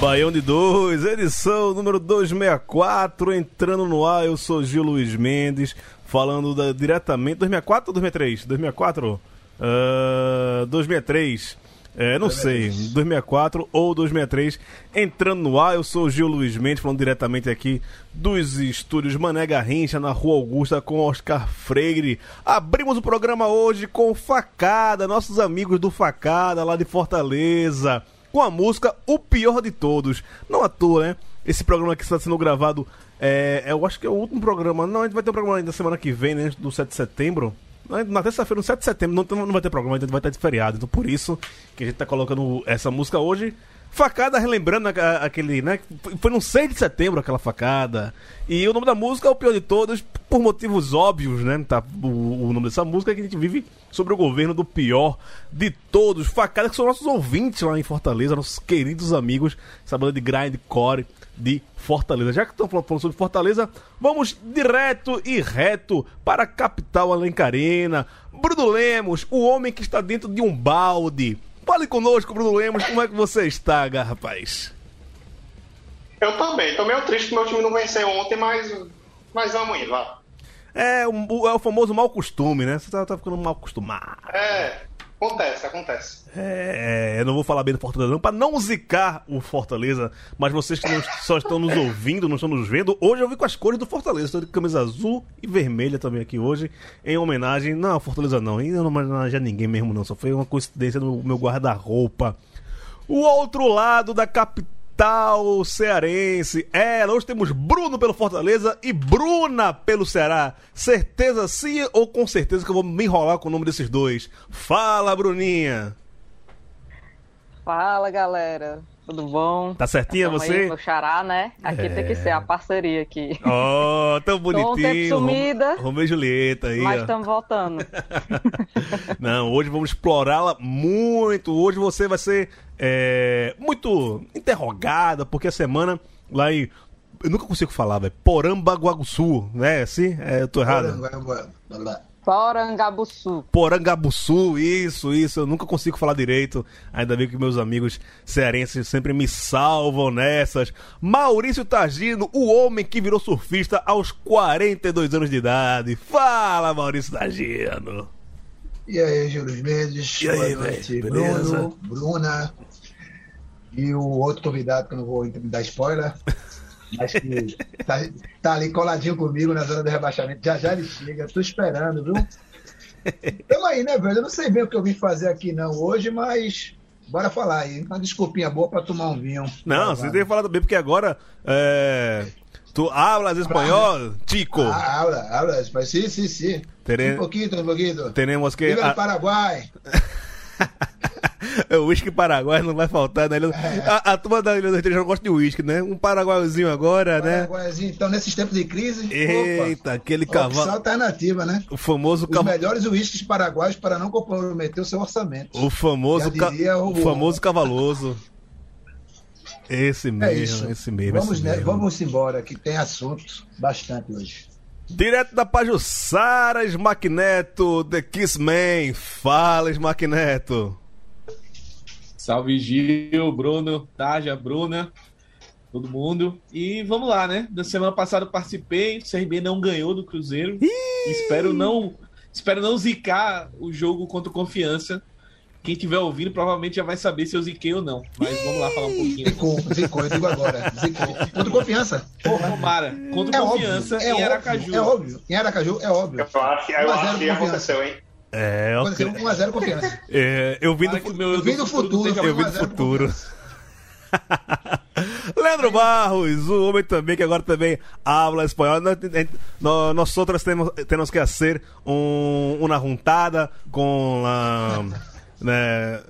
Baião de 2, edição número 264, entrando no ar, eu sou Gil Luiz Mendes, falando da, diretamente, 2004 ou 2003? 2004? Uh, 2003, é, não sei, 2004 ou 2003, entrando no ar, eu sou Gil Luiz Mendes, falando diretamente aqui dos estúdios Mané Garrincha, na Rua Augusta, com Oscar Freire. Abrimos o programa hoje com Facada, nossos amigos do Facada, lá de Fortaleza com a música O Pior de Todos. Não à toa, né? Esse programa que está sendo gravado, é, eu acho que é o último programa. Não, a gente vai ter um programa ainda semana que vem, né? Do 7 de setembro. Na terça-feira, no 7 de setembro, não, não vai ter programa, a gente vai estar de feriado. Então, por isso que a gente está colocando essa música hoje. Facada relembrando aquele, né? Foi no 6 de setembro aquela facada. E o nome da música é o pior de todos, por motivos óbvios, né? Tá, o, o nome dessa música é que a gente vive sobre o governo do pior de todos. Facada que são nossos ouvintes lá em Fortaleza, nossos queridos amigos, essa banda de grindcore de Fortaleza. Já que estamos falando sobre Fortaleza, vamos direto e reto para a capital alencarena. Bruno Lemos, o homem que está dentro de um balde Fale conosco, Bruno Lemos, como é que você está, rapaz? Eu também, tô meio triste que meu time não venceu ontem, mas, mas vamos ir, vá. É, o, é o famoso mau costume, né? Você tá, tá ficando mal acostumado. É, Acontece, acontece. É, eu não vou falar bem do Fortaleza não, pra não zicar o Fortaleza, mas vocês que não, só estão nos ouvindo, não estão nos vendo, hoje eu vim com as cores do Fortaleza, estou de camisa azul e vermelha também aqui hoje, em homenagem, não, Fortaleza não, ainda não a ninguém mesmo não, só foi uma coincidência no meu guarda-roupa. O outro lado da capital capital cearense. É, hoje temos Bruno pelo Fortaleza e Bruna pelo Ceará. Certeza sim ou com certeza que eu vou me enrolar com o nome desses dois? Fala, Bruninha. Fala, galera. Tudo bom? Tá certinha você? Aí, meu xará, né? Aqui é... tem que ser a parceria aqui. Oh, tão bonitinho. Tô um tempo sumida. Romeu e Julieta aí. Mas estamos voltando. Não, hoje vamos explorá-la muito. Hoje você vai ser é, muito interrogada, porque a semana lá em. Eu nunca consigo falar, velho. Porambaguaçu, né? Assim? É, eu tô errado. Porangabuçu. Porangabuçu, isso, isso. Eu nunca consigo falar direito. Ainda bem que meus amigos cearenses sempre me salvam nessas. Maurício Targino, o homem que virou surfista aos 42 anos de idade. Fala, Maurício Targino. E aí, Júlio Mendes. E aí, velho? Bruno, Bruna. E o outro convidado, que eu não vou dar spoiler. Mas que tá, tá, ali coladinho comigo na zona do rebaixamento. Já já ele chega, tô esperando, viu? Tamo aí, né, velho? Eu não sei bem o que eu vim fazer aqui não hoje, mas bora falar aí. Uma desculpinha boa pra tomar um vinho. Não, você tem falado bem, porque agora. É... Tu hablas espanhol, chico? Ah, habla, habla espanhol. Sí, sí, sí. Tene... Un poquito, un poquito. Tenemos que. Viva el Paraguay. o uísque paraguai não vai faltar, né? É. A, a turma da Ilha dos já gosta de uísque, né? Um paraguaizinho agora, né? Paraguaizinho, então, nesses tempos de crise. Eita, opa, aquele cavalo. alternativa, né? O famoso Os cavalo. melhores uísques paraguaios para não comprometer o seu orçamento. O famoso, ca... o... o famoso cavaloso. Esse mesmo, é esse mesmo. Vamos, esse né? mesmo. Vamos embora, que tem assuntos bastante hoje. Direto da Pajussara, Smack Neto, The Kiss Man. Fala, Smack Neto. Salve Gil, Bruno, Taja, Bruna, todo mundo. E vamos lá, né? Da semana passada eu participei, o CRB não ganhou do Cruzeiro. Espero não espero não zicar o jogo contra o Confiança. quem estiver ouvindo provavelmente já vai saber se eu ziquei ou não. Mas vamos lá falar um pouquinho. Zicou, zicou, eu digo agora. Zicou. Contra confiança. Porra. Tomara, contra É confiança óbvio, é em óbvio, Aracaju. É óbvio. Em Aracaju é óbvio. Eu acho, eu 1 a 0 acho que aconteceu, hein? É, Aconteceu ok. 1x0 confiança. É, eu vim do, o meu Eu vim do futuro. eu vim do 1 a 0 futuro. Leandro Barros, o homem também que agora também habla espanhol. Nós, nós, nosotros temos, temos que fazer um, uma juntada com a né,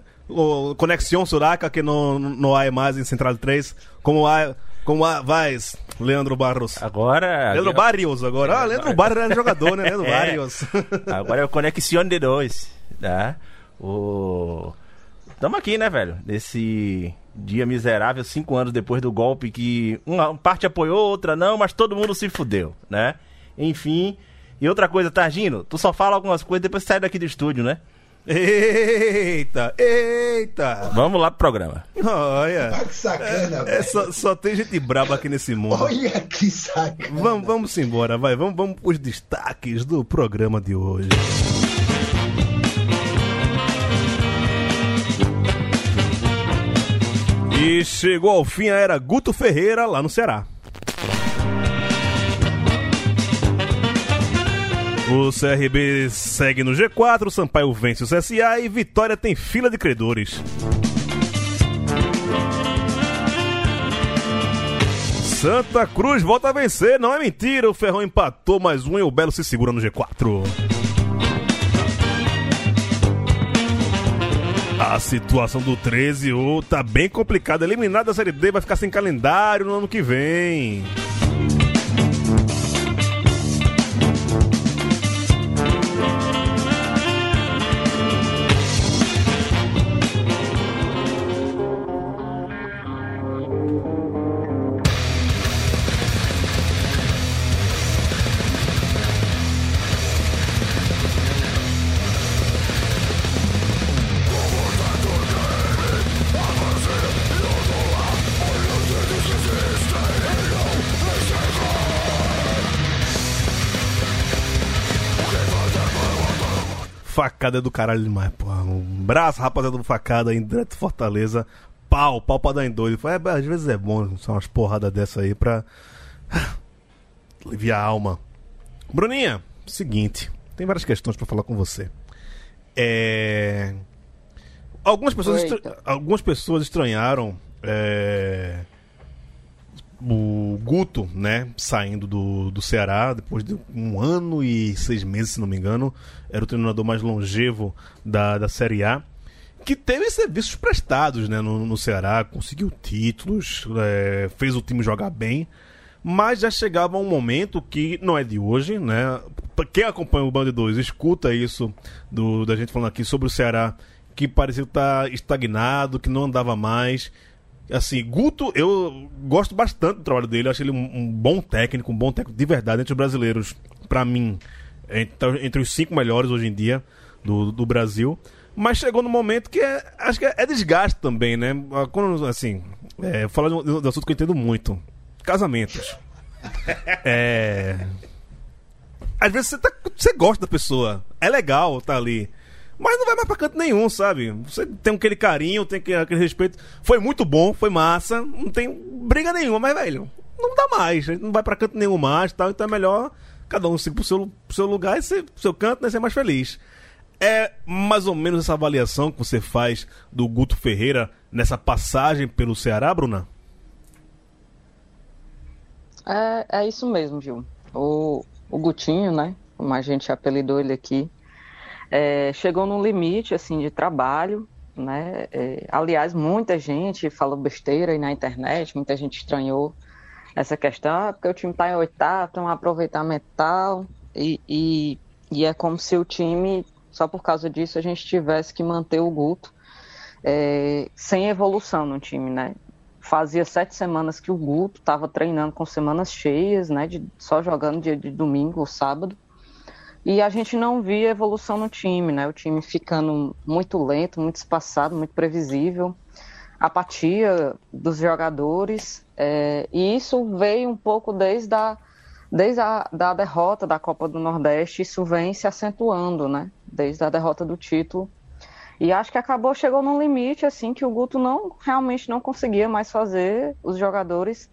Conexão Suraca, que não, não há mais em Central 3. Como há, como há, vais, Leandro Barros? Agora. Leandro Barrios agora. Ah, Leandro Barrios era jogador, né? Leandro É. Barrios. Agora é o Conexión de dois, tá? O... Tamo aqui, né, velho? Nesse dia miserável, cinco anos depois do golpe que uma parte apoiou, outra não, mas todo mundo se fudeu, né? Enfim. E outra coisa, Targino, tu só fala algumas coisas depois sai daqui do estúdio, né? Eita, eita. Vamos lá pro programa. Olha. Ah, que sacana, É, velho. só, só tem gente braba aqui nesse mundo. Olha que sacana. Vamos, vamos embora, vai. Vamos, vamos os destaques do programa de hoje. E chegou ao fim a era Guto Ferreira lá no Ceará. O CRB segue no G4, o Sampaio vence o CSA e Vitória tem fila de credores. Santa Cruz volta a vencer, não é mentira. O Ferrão empatou mais um e o Belo se segura no G4. A situação do 13 ô, tá bem complicada. Eliminado da Série D vai ficar sem calendário no ano que vem. Facada é do caralho demais, pô. Um braço, rapaziada do Facada aí, direto Fortaleza. Pau, pau pra dar em doido. É, às vezes é bom só umas porradas dessa aí pra aliviar a alma. Bruninha, seguinte, tem várias questões pra falar com você. É... Algumas pessoas, Eita. estra- algumas pessoas estranharam é, o Guto, né, saindo do, do Ceará depois de um ano e seis meses, se não me engano, era o treinador mais longevo da, da Série A, que teve serviços prestados, né, no, no Ceará, conseguiu títulos, é, fez o time jogar bem, mas já chegava um momento que não é de hoje, né? Quem acompanha o Band 2 escuta isso do, da gente falando aqui sobre o Ceará, que parecia estar estagnado, que não andava mais. Assim, Guto, eu gosto bastante do trabalho dele, acho ele um, bom técnico, um bom técnico de verdade entre os brasileiros, pra mim, entre, entre os cinco melhores hoje em dia do, do Brasil. Mas chegou no momento que é, acho que é, é desgaste também, né? Quando, assim, é, falar de um, de assunto que eu entendo muito: casamentos. É. Às vezes você, tá- você gosta da pessoa, é legal tá ali. Mas não vai mais pra canto nenhum, sabe? Você tem aquele carinho, tem aquele, respeito. Foi muito bom, foi massa, não tem briga nenhuma, mas, velho, não dá mais. A gente não vai pra canto nenhum mais tal, então é melhor cada um seguir pro seu, pro seu lugar e ser, pro seu canto, né, ser mais feliz. É mais ou menos essa avaliação que você faz do Guto Ferreira nessa passagem pelo Ceará, Bruna? É, é isso mesmo, Gil. O, o Gutinho, né? Como a gente apelidou ele aqui, é, chegou num limite assim de trabalho, né? É, aliás, muita gente falou besteira aí na internet, muita gente estranhou essa questão, ah, porque o time está em oitavo, tem um aproveitamento tal, e, e, e é como se o time, só por causa disso, a gente tivesse que manter o Guto é, sem evolução no time, né? Fazia sete semanas que o Guto estava treinando com semanas cheias, né? De, só jogando dia de domingo ou sábado. E a gente não via evolução no time, né? O time ficando muito lento, muito espaçado, muito previsível. Apatia dos jogadores. é, e isso veio um pouco desde a, desde a da derrota da Copa do Nordeste. Isso vem se acentuando, né? Desde a derrota do título. E acho que acabou, chegou num limite, assim, que o Guto não realmente não conseguia mais fazer os jogadores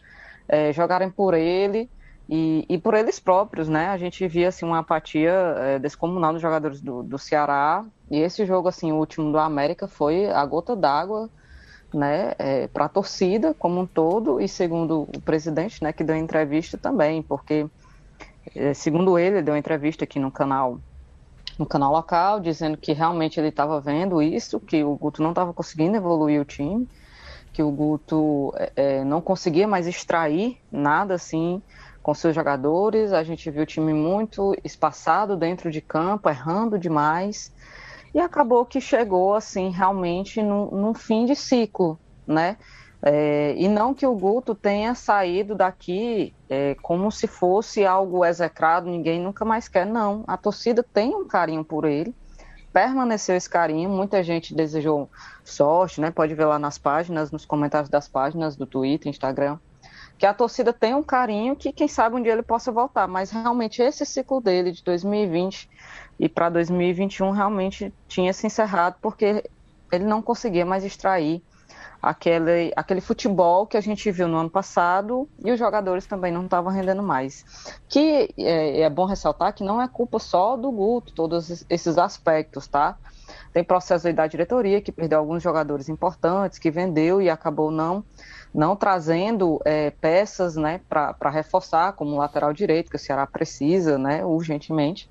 é, jogarem por ele e, e, por eles próprios, né? A gente via, assim, uma apatia é, descomunal dos jogadores do, do Ceará. E esse jogo, assim, o último do América foi a gota d'água, né? É, para a torcida como um todo e segundo o presidente, né? Que deu entrevista também, porque, é, segundo ele, ele deu entrevista aqui no canal no canal local, dizendo que realmente ele estava vendo isso, que o Guto não estava conseguindo evoluir o time, que o Guto é, é, não conseguia mais extrair nada assim com seus jogadores. A gente viu o time muito espaçado dentro de campo, errando demais. E acabou que chegou assim realmente num, num fim de ciclo, né? É, e não que o Guto tenha saído daqui é, como se fosse algo execrado, ninguém nunca mais quer. Não, a torcida tem um carinho por ele, permaneceu esse carinho, muita gente desejou sorte, né? Pode ver lá nas páginas, nos comentários das páginas do Twitter, Instagram, que a torcida tem um carinho que quem sabe um dia ele possa voltar, mas realmente esse ciclo dele de 2020 e para 2021 realmente tinha se encerrado porque ele não conseguia mais extrair aquele, aquele futebol que a gente viu no ano passado e os jogadores também não estavam rendendo mais. Que é, é bom ressaltar que não é culpa só do Guto, todos esses aspectos, tá? Tem processo aí da diretoria que perdeu alguns jogadores importantes, que vendeu e acabou não não trazendo é, peças né, para reforçar, como lateral direito, que o Ceará precisa né, urgentemente.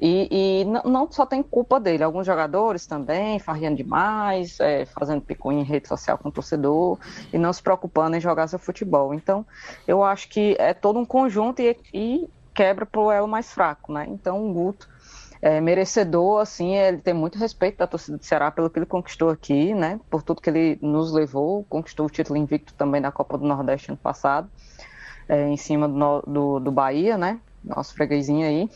E, e não só tem culpa dele, alguns jogadores também, farriando demais, é, fazendo picuinha em rede social com o torcedor e não se preocupando em jogar seu futebol. Então, eu acho que é todo um conjunto e, e quebra pro elo mais fraco, né? Então, o Guto é merecedor, assim, ele tem muito respeito da torcida do Ceará pelo que ele conquistou aqui, né? Por tudo que ele nos levou, conquistou o título invicto também da Copa do Nordeste ano passado, é, em cima do, do, do Bahia, né? nosso freguesinho aí.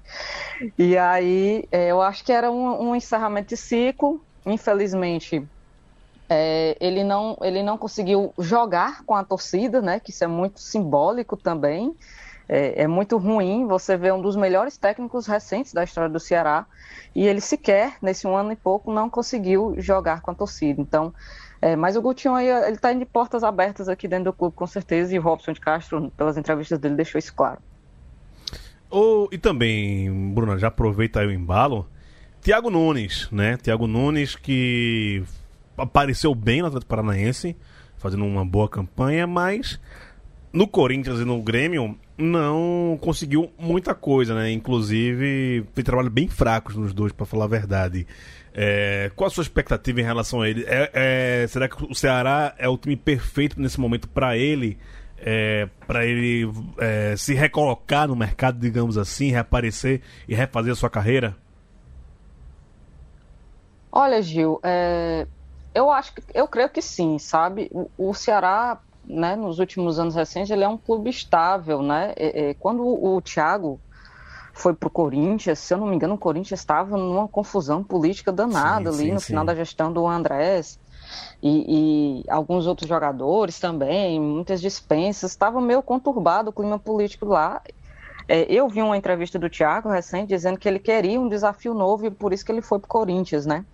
e aí é, eu acho que era um, um encerramento de ciclo. Infelizmente, é, ele, não, ele não conseguiu jogar com a torcida, né? Que isso é muito simbólico também. É, é, muito ruim você ver um dos melhores técnicos recentes da história do Ceará e ele sequer, nesse um ano e pouco, não conseguiu jogar com a torcida. Então, é, mas o Gutinho aí, ele está de portas abertas aqui dentro do clube, com certeza, e o Robson de Castro, pelas entrevistas dele, deixou isso claro. Oh, e também, Bruna, já aproveita aí o embalo. Tiago Nunes, né? Tiago Nunes que apareceu bem no Atlético Paranaense, fazendo uma boa campanha, mas no Corinthians e no Grêmio não conseguiu muita coisa, né? Inclusive, fez trabalho bem fracos nos dois, para falar a verdade. É, qual a sua expectativa em relação a ele? É, é, será que o Ceará é o time perfeito nesse momento para ele? é, para ele é, se recolocar no mercado, digamos assim, reaparecer e refazer a sua carreira? Olha, Gil, é, eu acho que eu creio que sim, sabe? O, o, Ceará, né, nos últimos anos recentes, ele é um clube estável, né? É, é, quando o, o Thiago foi pro Corinthians, se eu não me engano, o Corinthians estava numa confusão política danada sim, ali sim, no sim. final da gestão do Andrés e, e, alguns outros jogadores também, muitas dispensas, estava meio conturbado o clima político lá. É, eu vi uma entrevista do Thiago recente dizendo que ele queria um desafio novo e por isso que ele foi para o Corinthians, né?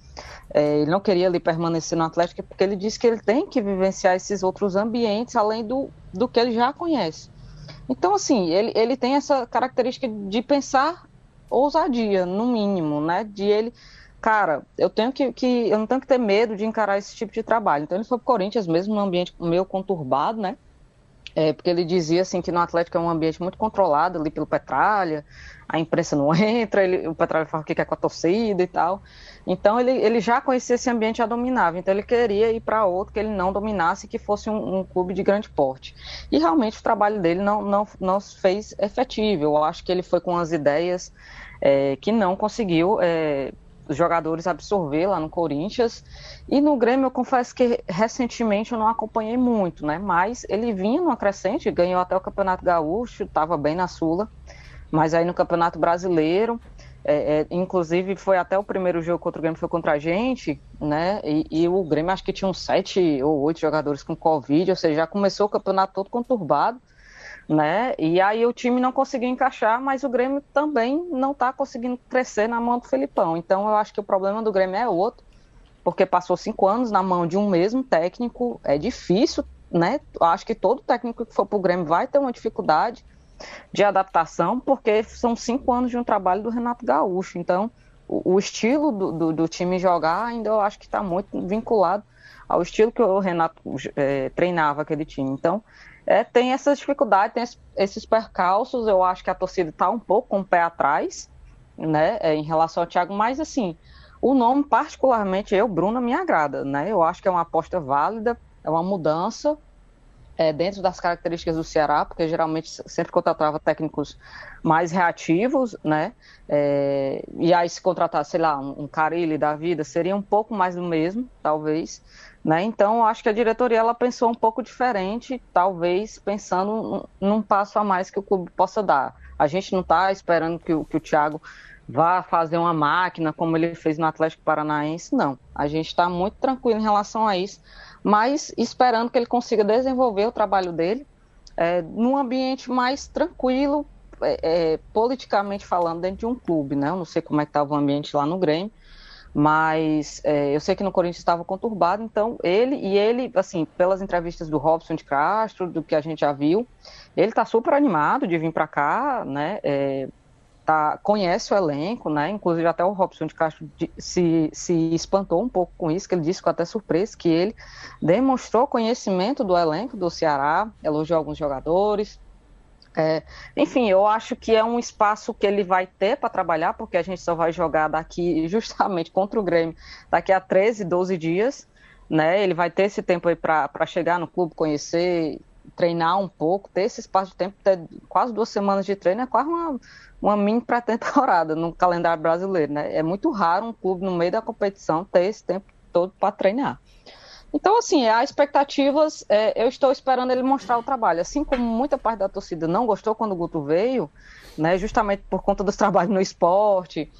É, ele não queria ali permanecer no Atlético porque ele disse que ele tem que vivenciar esses outros ambientes além do, do que ele já conhece. Então, assim, ele, ele tem essa característica de pensar ousadia, no mínimo, né? De ele cara, eu tenho que, que, eu não tenho que ter medo de encarar esse tipo de trabalho. Então ele foi pro Corinthians mesmo num ambiente meio conturbado, né? É, porque ele dizia assim que no Atlético é um ambiente muito controlado ali pelo Petralha, a imprensa não entra, ele, o Petralha fala o que quer com a torcida e tal. Então ele, ele já conhecia esse ambiente já dominava, então ele queria ir para outro que ele não dominasse, que fosse um, um, clube de grande porte. E realmente o trabalho dele não, não, não fez efetivo. Eu acho que ele foi com as ideias é, que não conseguiu é, os jogadores absorver lá no Corinthians. E no Grêmio, eu confesso que recentemente eu não acompanhei muito, né? Mas ele vinha numa crescente, ganhou até o Campeonato Gaúcho, estava bem na Sula. Mas aí no Campeonato Brasileiro, é, é, inclusive foi até o primeiro jogo contra o Grêmio, foi contra a gente, né? E, e, o Grêmio acho que tinha uns sete ou oito jogadores com Covid, ou seja, já começou o campeonato todo conturbado né? E aí o time não conseguiu encaixar, mas o Grêmio também não está conseguindo crescer na mão do Felipão. Então eu acho que o problema do Grêmio é outro. porque passou cinco anos na mão de um mesmo técnico, é difícil, né? Acho que todo técnico que for para o Grêmio vai ter uma dificuldade de adaptação, porque são cinco anos de um trabalho do Renato Gaúcho. Então, o, o estilo do, do, do, time jogar ainda eu acho que está muito vinculado ao estilo que o Renato é, treinava aquele time. Então, é, tem essas dificuldades, tem esses percalços. Eu acho que a torcida está um pouco com o pé atrás, né, é, em relação ao Thiago, mas assim, o nome, particularmente eu, Bruno, me agrada, né? Eu acho que é uma aposta válida, é uma mudança é, dentro das características do Ceará, porque geralmente sempre contratava técnicos mais reativos, né? É, e aí se contratar, sei lá, um, um Carilli da vida, seria um pouco mais do mesmo, talvez. Né? Então, acho que a diretoria ela pensou um pouco diferente, talvez pensando num passo a mais que o clube possa dar. A gente não está esperando que, que o Thiago vá fazer uma máquina como ele fez no Atlético Paranaense, não. A gente está muito tranquilo em relação a isso mas esperando que ele consiga desenvolver o trabalho dele é, num ambiente mais tranquilo, é, é, politicamente falando, dentro de um clube, né? Eu não sei como é que estava o ambiente lá no Grêmio, mas é, eu sei que no Corinthians estava conturbado, então ele e ele, assim, pelas entrevistas do Robson de Castro, do que a gente já viu, ele está super animado de vir para cá, né? É, tá, conhece o elenco, né? Inclusive até o Robson de Castro se, se espantou um pouco com isso, que ele disse com até surpresa que ele demonstrou conhecimento do elenco do Ceará, elogiou alguns jogadores. É, enfim, eu acho que é um espaço que ele vai ter para trabalhar, porque a gente só vai jogar daqui justamente contra o Grêmio daqui a 13, 12 dias. Né? Ele vai ter esse tempo aí para chegar no clube, conhecer, treinar um pouco, ter esse espaço de tempo, ter quase duas semanas de treino, é quase uma, uma mini pré-temporada no calendário brasileiro, né? É muito raro um clube no meio da competição ter esse tempo todo para treinar. Então, assim, há expectativas, é, eu estou esperando ele mostrar o trabalho. Assim como muita parte da torcida não gostou quando o Guto veio, né, justamente por conta dos trabalhos no esporte,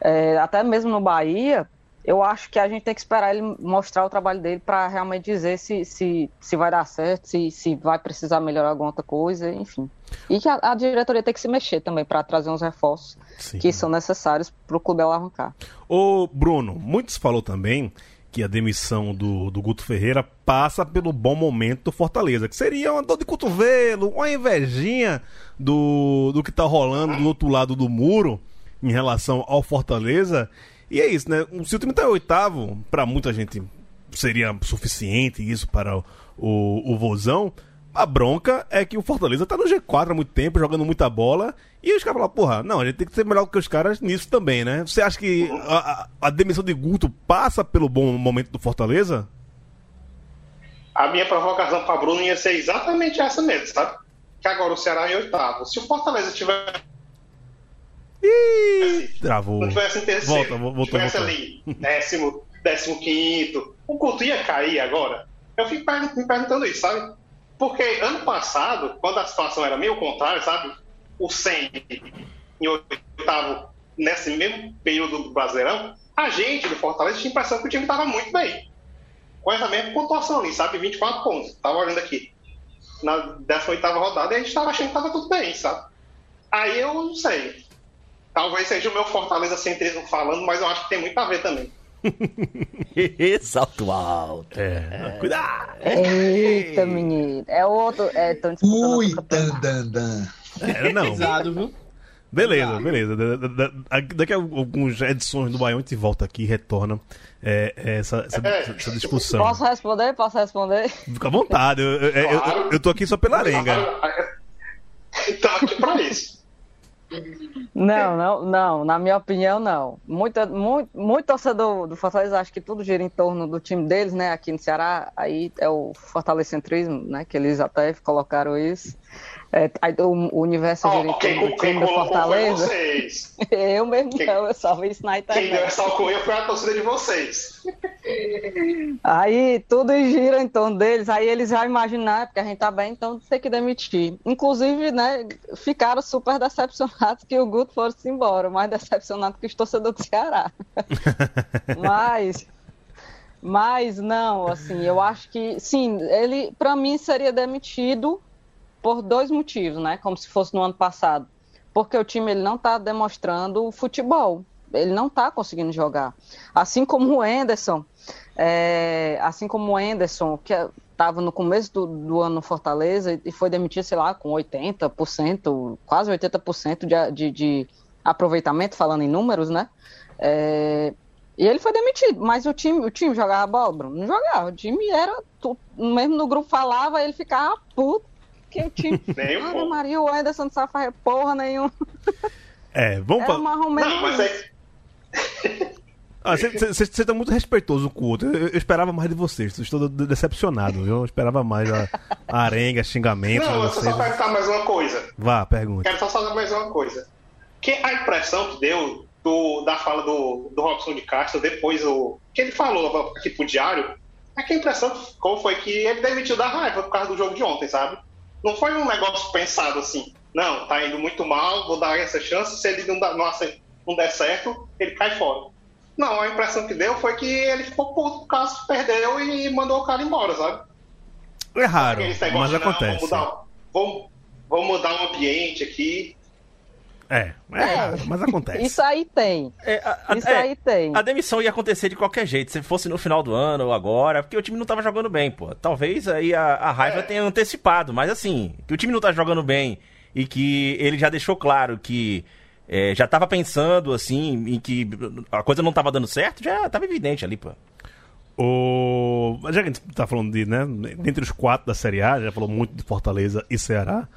é, até mesmo no Bahia, eu acho que a gente tem que esperar ele mostrar o trabalho dele para realmente dizer se, se, se vai dar certo, se, se vai precisar melhorar alguma outra coisa, enfim. E que a, a diretoria tem que se mexer também para trazer uns reforços Sim. que são necessários para o clube alavancar. Ô, Bruno, muitos falou também que a demissão do, do Guto Ferreira passa pelo bom momento do Fortaleza, que seria uma dor de cotovelo, uma invejinha do, do que está rolando do outro lado do muro em relação ao Fortaleza. E é isso, né? Se o time tá oitavo, para muita gente seria suficiente isso para o, o, Vozão. A bronca é que o Fortaleza tá no G4 há muito tempo, jogando muita bola. E os caras falam, porra, não, a gente tem que ser melhor que os caras nisso também, né? Você acha que a, a, a demissão de Guto passa pelo bom momento do Fortaleza? A minha provocação para Bruno ia ser exatamente essa mesmo, sabe? Que agora o Ceará é oitavo. Se o Fortaleza tiver Ih, travou. Não tivesse em terceiro, volta, voltou, tivesse voltou. ali décimo, décimo quinto, o culto ia cair agora. Eu fico me perguntando isso, sabe? Porque ano passado, quando a situação era meio contrária, sabe? O 100 em oitavo, nesse mesmo período do Brasileirão, a gente do Fortaleza tinha a impressão que o time estava muito bem. Com essa mesma pontuação ali, sabe? 24 pontos. Tava olhando aqui. Na 18 rodada, e a gente estava achando que estava tudo bem, sabe? Aí eu não sei. Talvez seja o meu Fortaleza centrismo falando, mas eu acho que tem muito a ver também. Salto alto. É. é. Cuidado! Eita, menino. É outro. É, tão Ui, dan, É, não. Pesado, viu? Beleza, beleza. Daqui a algumas edições do Baião a gente volta aqui e retorna é, é essa, essa, essa, discussão. Posso responder? Posso responder? Fica à vontade. Eu, eu, claro. eu, eu tô aqui só pela arenga. Então aqui pra isso. Não, não, não. Na minha opinião, não. Muito, muito, muito torcedor do Fortaleza acho que tudo gira em torno do time deles, né? Aqui no Ceará, aí é o fortalecentrismo, né? Que eles até colocaram isso. É, o, universo oh, gira em torno do do Fortaleza. eu mesmo quem, não, eu só vi isso na internet. Quem deu essa alcunha foi a torcida de vocês. Aí tudo gira em torno deles, aí eles já imaginaram, porque a gente tá bem, então tem que demitir. Inclusive, né, ficaram super decepcionados que o Guto fosse embora, mais decepcionado que os torcedores do Ceará. mas, mas não, assim, eu acho que, sim, ele, para mim, seria demitido por dois motivos, né? Como se fosse no ano passado. Porque o time ele não está demonstrando futebol. ele não está conseguindo jogar. Assim como o Anderson, é, assim como o Anderson, que estava no começo do, do, ano no Fortaleza e foi demitido, sei lá, com 80%, quase 80% de, de, de aproveitamento, falando em números, né? É, e ele foi demitido, mas o time, o time jogava bola, Bruno? Não jogava. O time era. Tu, mesmo no grupo falava, ele ficava puto. Que o time. Ah, Maria, o Anderson não sabe fazer porra nenhuma. É, vamos falar. Não, mas é... Ah, você está muito respeitoso com o outro. Eu, eu, esperava mais de vocês. Estou decepcionado, viu? Eu esperava mais a, a arenga, xingamento. Não, eu só perguntar mais uma coisa. Vá, pergunta. Quero só falar mais uma coisa. Que a impressão que deu do, da fala do, do Robson de Castro, depois o que ele falou aqui pro Diário, é que a impressão como foi que ele demitiu da raiva por causa do jogo de ontem, sabe? Não foi um negócio pensado assim, não, tá indo muito mal, vou dar essa chance, se ele não, dá, não, não der certo, ele cai fora. Não, a impressão que deu foi que ele ficou puto por causa que perdeu e mandou o cara embora, sabe? É raro, mas acontece. Vamos mudar, vamos, vamos mudar o ambiente aqui, é, é, é, mas acontece. Isso aí tem. É, a, Isso é, aí tem. A demissão ia acontecer de qualquer jeito, se fosse no final do ano ou agora, porque o time não tava jogando bem, pô. Talvez aí a, a raiva é. tenha antecipado, mas assim, que o time não tá jogando bem e que ele já deixou claro que é, já tava pensando, assim, em que a coisa não tava dando certo, já tava evidente ali, pô. O... Já que a gente tá falando de, né, dentre os quatro da Série A, já falou muito de Fortaleza e Ceará,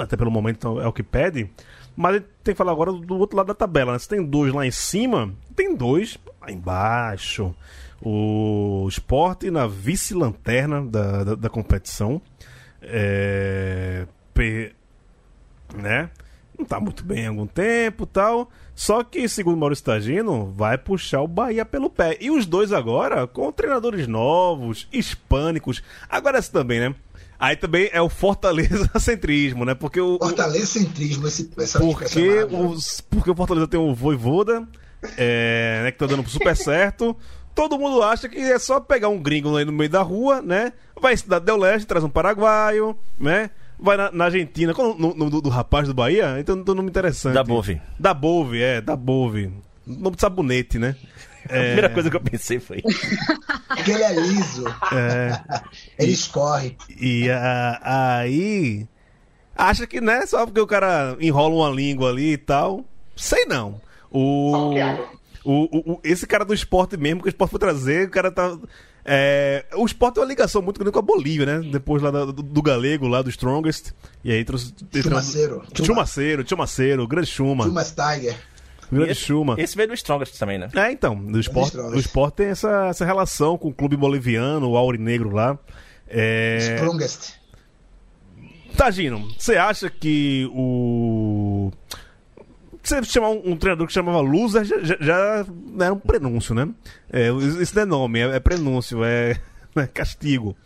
até pelo momento então, é o que pede. Mas tem que falar agora do outro lado da tabela. Né? Se tem dois lá em cima, tem dois lá embaixo. O Sport na vice-lanterna da, da, da, competição. É, né? Não tá muito bem há algum tempo tal. Só que, segundo Maurício Tagino, vai puxar o Bahia pelo pé. E os dois agora com treinadores novos, hispânicos. Agora essa também, né? Aí também é o Fortaleza centrismo, né? Porque o Fortaleza centrismo esse essa porque os, porque o Fortaleza tem o Voivoda, é, né, que tá dando super certo. Todo mundo acha que é só pegar um gringo aí no meio da rua, né? Vai estudar Del Leste, traz um paraguaio, né? Vai na, na Argentina, qual o nome do, do, rapaz do Bahia? Então, não nome interessante. Da Bove. Da Bove, é, da Bove. Nome de sabonete, né? É... A primeira coisa que eu pensei foi. Porque ele é liso. É... Ele escorre. E a, aí. Acha que, né? Só porque o cara enrola uma língua ali e tal. Sei não. O. O, o, esse cara do esporte mesmo, que o esporte foi trazer, o cara tá. É, o esporte tem uma ligação muito grande com a Bolívia, né? Depois lá do, do galego, lá do Strongest. E aí trouxe. Chumaceiro. Chumaceiro, Chumaceiro, grande Chuma. Chumas Tiger. Grande esse, Chuma. Esse veio do Strongest também, né? É, então. O esporte, o esporte tem essa, essa relação com o clube boliviano, o Aurinegro lá. É... Strongest. Tagino, você acha que o. Você chamar um, um, treinador que chamava Loser já, já, já era um prenúncio, né? É, isso não é nome, é, é prenúncio, é, é, castigo.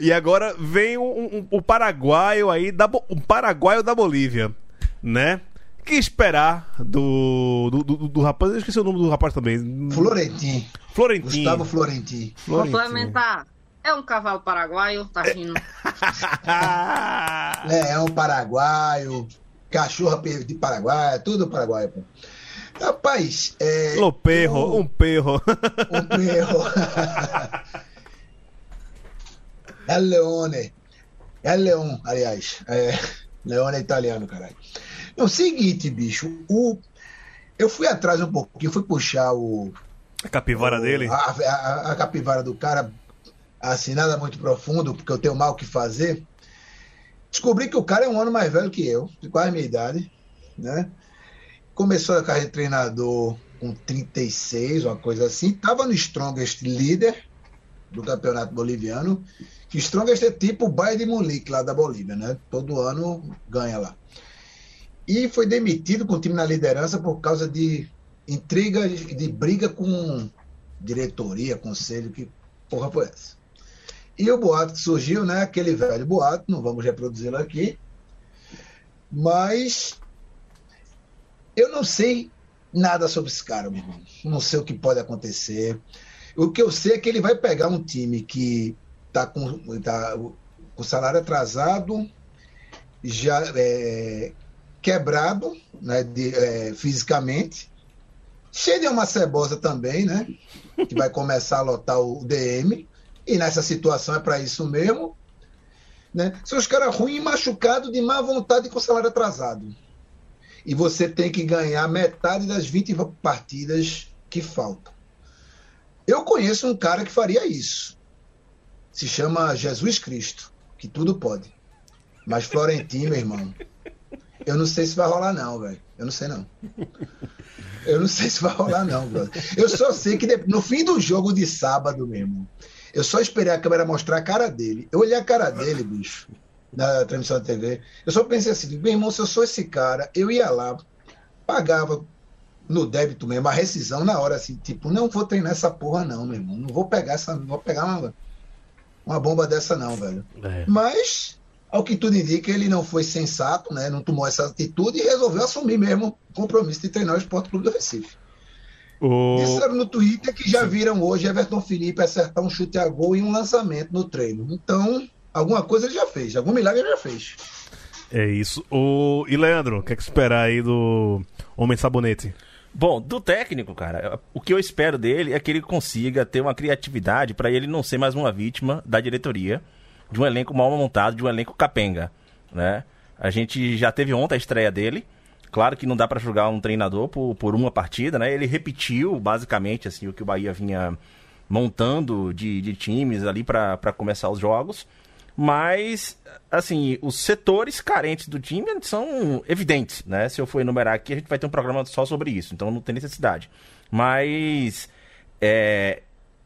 E agora vem o um, um, um, paraguaio aí, da, o paraguaio da Bolívia, né? Que esperar do, do, do, do, rapaz? Eu esqueci o nome do rapaz também. Florentin. Florentin. Gustavo Florentin. Florentin. Complementar. É um cavalo paraguaio, tá rindo. Leão paraguaio, cachorro de Paraguai, tudo paraguaio. Pô. Rapaz, é. Lo perro, um perro. Um perro. é Leone. É Leon, aliás. É, Leone é italiano, caralho. É o seguinte, bicho, o, eu fui atrás um pouquinho, fui puxar o. A capivara o, dele? A, a, a, capivara do cara, assim, nada muito profundo, porque eu tenho mal o que fazer. Descobri que o cara é um ano mais velho que eu, de quase a minha idade, né? Começou a carreira de treinador com 36, uma coisa assim. Tava no Strongest líder do campeonato boliviano. Que Strongest é tipo o Bayern de Munique lá da Bolívia, né? Todo ano ganha lá e foi demitido com o time na liderança por causa de intriga de briga com diretoria, conselho, que porra foi essa? E o boato que surgiu, né? Aquele velho boato, não vamos reproduzi-lo aqui, mas eu não sei nada sobre esse cara, meu irmão. Não sei o que pode acontecer. O que eu sei é que ele vai pegar um time que está com, tá com salário atrasado, já é, quebrado né, de, é, fisicamente, cheio de uma cebosa também, né? Que vai começar a lotar o DM. E nessa situação é para isso mesmo. Né? São os caras ruins, machucados, de má vontade com salário atrasado. E você tem que ganhar metade das 20 partidas que faltam. Eu conheço um cara que faria isso. Se chama Jesus Cristo, que tudo pode. Mas Florentino, irmão, eu não sei se vai rolar, não, velho. Eu não sei, não. Eu não sei se vai rolar, não, brother. Eu só sei que no fim do jogo de sábado mesmo, eu só esperei a câmera mostrar a cara dele. Eu olhei a cara dele, bicho, na transmissão da TV. Eu só pensei assim, meu irmão, se eu sou esse cara, eu ia lá, pagava no débito mesmo, a rescisão na hora, assim, tipo, não vou treinar essa porra, não, meu irmão. Não vou pegar essa. Não vou pegar uma, uma bomba dessa, não, velho. É. Mas, ao que tudo indica, ele não foi sensato, né? Não tomou essa atitude e resolveu assumir mesmo o compromisso de treinar o Esporte Clube do Recife. O... Disseram no Twitter que já viram hoje Everton Felipe acertar um chute a gol e um lançamento no treino. Então, alguma coisa ele já fez, algum milagre ele já fez. É isso. O... E Leandro, o que é que esperar aí do Homem Sabonete? Bom, do técnico, cara, o que eu espero dele é que ele consiga ter uma criatividade para ele não ser mais uma vítima da diretoria, de um elenco mal montado, de um elenco capenga, né? A gente já teve ontem a estreia dele, Claro que não dá para julgar um treinador por, por uma partida, né? Ele repetiu basicamente assim o que o Bahia vinha montando de, de times ali para começar os jogos. Mas, assim, os setores carentes do time são evidentes, né? Se eu for enumerar aqui, a gente vai ter um programa só sobre isso, então não tem necessidade. Mas, é,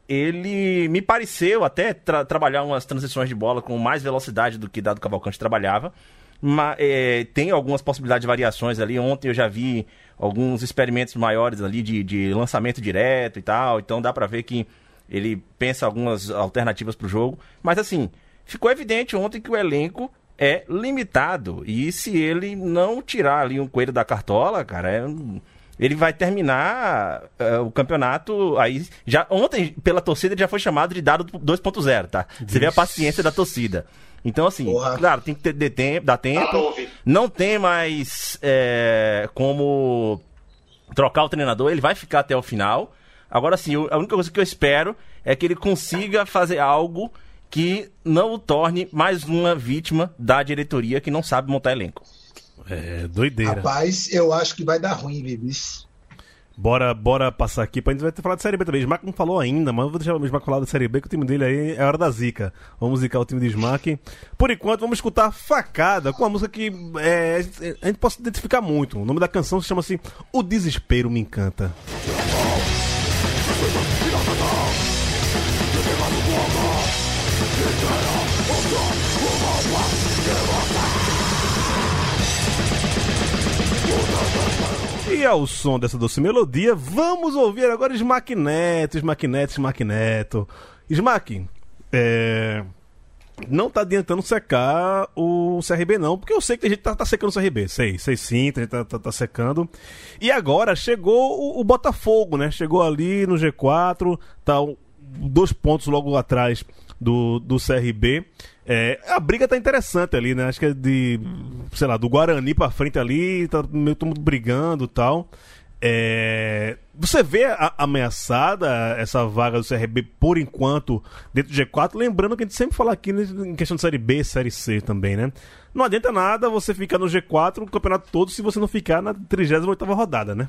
ele me pareceu até tra trabalhar umas transições de bola com mais velocidade do que Dado Cavalcante trabalhava. Mas, é, tem algumas possibilidades de variações ali. Ontem eu já vi alguns experimentos maiores ali de, de lançamento direto e tal. Então dá pra ver que ele pensa algumas alternativas pro jogo. Mas assim, ficou evidente ontem que o elenco é limitado. E se ele não tirar ali um coelho da cartola, cara, é, ele vai terminar uh, o campeonato aí já ontem pela torcida já foi chamado de dado 2.0, tá? Você vê a paciência da torcida. Então, assim, Porra. claro, tem que ter, ter tempo, dar tempo. não tem mais é, como trocar o treinador, ele vai ficar até o final. Agora, assim, a única coisa que eu espero é que ele consiga fazer algo que não o torne mais uma vítima da diretoria que não sabe montar elenco. É, doideira. Rapaz, eu acho que vai dar ruim, Bibis. Bora, bora passar aqui, pra gente vai ter falado de Série B também. Smack não falou ainda, mas eu vou deixar o Smack falar da Série B, que o time dele aí é hora da zica. Vamos zicar o time de Smack. Por enquanto, vamos escutar Facada, com uma música que é, a gente pode identificar muito. O nome da canção se chama assim O Desespero Me Encanta. E ao som dessa doce melodia, vamos ouvir agora Smack Neto, Smack Neto, Smack Neto. Smack, é... não tá adiantando secar o CRB não, porque eu sei que a gente tá, tá secando o CRB, sei, sei sim, a gente tá, tá, tá secando. E agora chegou o, o, Botafogo, né? Chegou ali no G4, tá dois pontos logo atrás do, do CRB. É, a briga tá interessante ali, né? Acho que é de, sei lá, do Guarani pra frente ali, tá meio todo mundo brigando e tal. É, você vê a, ameaçada essa vaga do CRB por enquanto dentro do G4? Lembrando que a gente sempre fala aqui em questão de Série B, Série C também, né? Não adianta nada você ficar no G4 o campeonato todo se você não ficar na 38 rodada, né?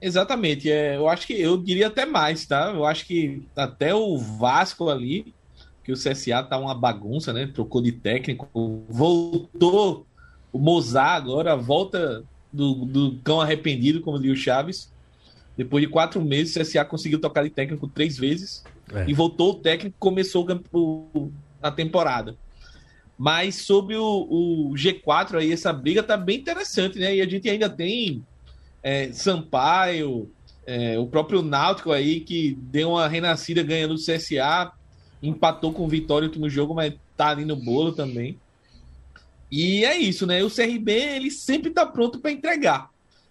Exatamente. É, eu acho que eu diria até mais, tá? Eu acho que até o Vasco ali, que o CSA tá uma bagunça, né? Trocou de técnico, voltou o Mozart agora, volta do, do cão arrependido, como diz o Chaves. Depois de quatro meses, o CSA conseguiu tocar de técnico três vezes é. e voltou o técnico, começou o, a temporada. Mas sobre o, o G4 aí, essa briga tá bem interessante, né? E a gente ainda tem é, Sampaio, é, o próprio Náutico aí, que deu uma renascida ganhando o CSA, empatou com o Vitória no último jogo, mas tá ali no bolo também. E é isso, né? O CRB, ele sempre tá pronto para entregar.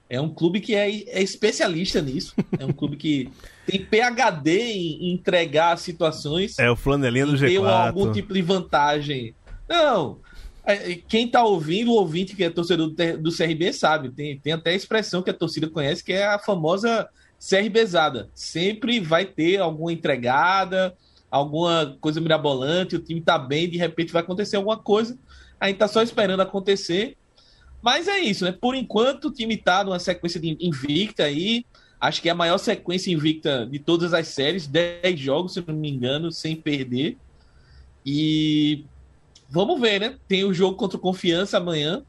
É um clube que é, é, especialista nisso. É um clube que tem PHD em entregar situações. É o flanelinha do G4. Tem algum tipo de vantagem. Não, quem tá ouvindo, o ouvinte que é torcedor do CRB sabe, tem, tem até a expressão que a torcida conhece, que é a famosa CRBzada. Sempre vai ter alguma entregada, alguma coisa mirabolante, o time tá bem, de repente vai acontecer alguma coisa, a gente tá só esperando acontecer. Mas é isso, né? Por enquanto o time tá numa sequência de invicta aí, acho que é a maior sequência invicta de todas as séries, 10 jogos, se não me engano, sem perder. E vamos ver, né? Tem o jogo contra o Confiança amanhã.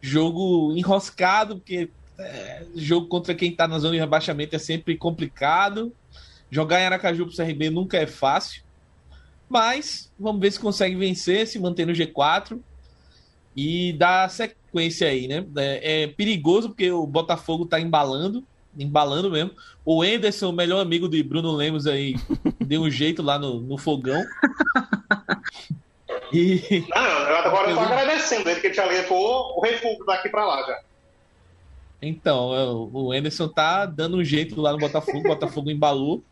Jogo enroscado, porque é, jogo contra quem tá na zona de rebaixamento é sempre complicado. Jogar em Aracaju pro CRB nunca é fácil. Mas vamos ver se consegue vencer, se manter no G4 e dar sequência aí, né? É, é perigoso porque o Botafogo tá embalando, embalando mesmo. O Enderson, melhor amigo de Bruno Lemos aí, deu um jeito lá no, no fogão. E... Não, agora eu tô agradecendo ele que já levou o refúgio daqui para lá já. Então, é, o Anderson tá dando um jeito lá no Botafogo, Botafogo embalou.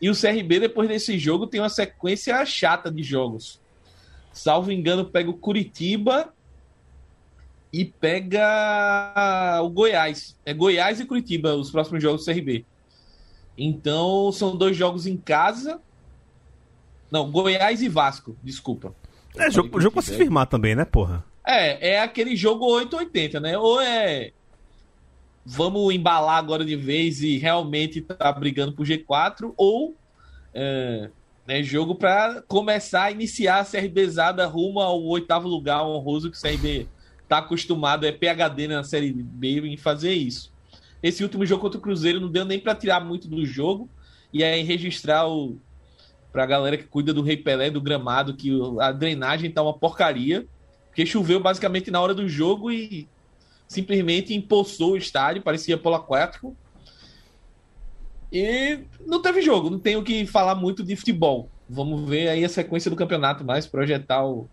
E o CRB, depois desse jogo, tem uma sequência chata de jogos. Salvo engano, pega o Curitiba e pega o Goiás. É Goiás e Curitiba os próximos jogos do CRB. Então, são dois jogos em casa. Não, Goiás e Vasco, desculpa. É, jogo, jogo pra se firmar também, né, porra? É, é aquele jogo 880, né? Ou é. Vamos embalar agora de vez e realmente tá brigando pro G4, ou é, né, jogo para começar a iniciar a CRBzada rumo ao oitavo lugar honroso que o CRB tá acostumado, é PHD na Série B em fazer isso. Esse último jogo contra o Cruzeiro não deu nem para tirar muito do jogo e aí registrar o, pra galera que cuida do Rei Pelé, do gramado, que a drenagem tá uma porcaria, porque choveu basicamente na hora do jogo e simplesmente empoçou o estádio, parecia polo aquático. E não teve jogo, não tenho que falar muito de futebol. Vamos ver aí a sequência do campeonato mais, projetar o,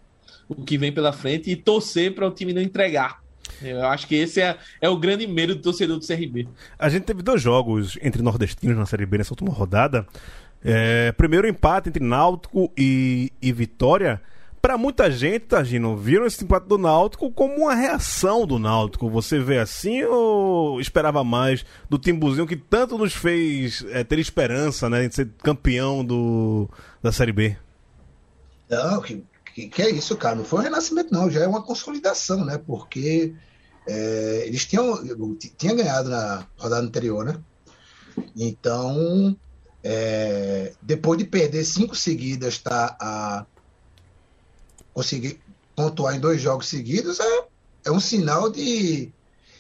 o que vem pela frente e torcer para o time não entregar. Eu acho que esse é, é o grande medo do torcedor do CRB. A gente teve dois jogos entre nordestinos na Série B nessa última rodada. É, primeiro empate entre Náutico e, e Vitória. Para muita gente, Tagino, viram esse empate do Náutico como uma reação do Náutico. Você vê assim ou esperava mais do Timbuzinho que tanto nos fez é, ter esperança né, em ser campeão do, da Série B? Não, que, que, que, é isso, cara? Não foi um renascimento, não. Já é uma consolidação, né? Porque é, eles tinham, tinham ganhado na rodada anterior, né? Então, é, depois de perder cinco seguidas, tá a conseguir pontuar em dois jogos seguidos é, é um sinal de,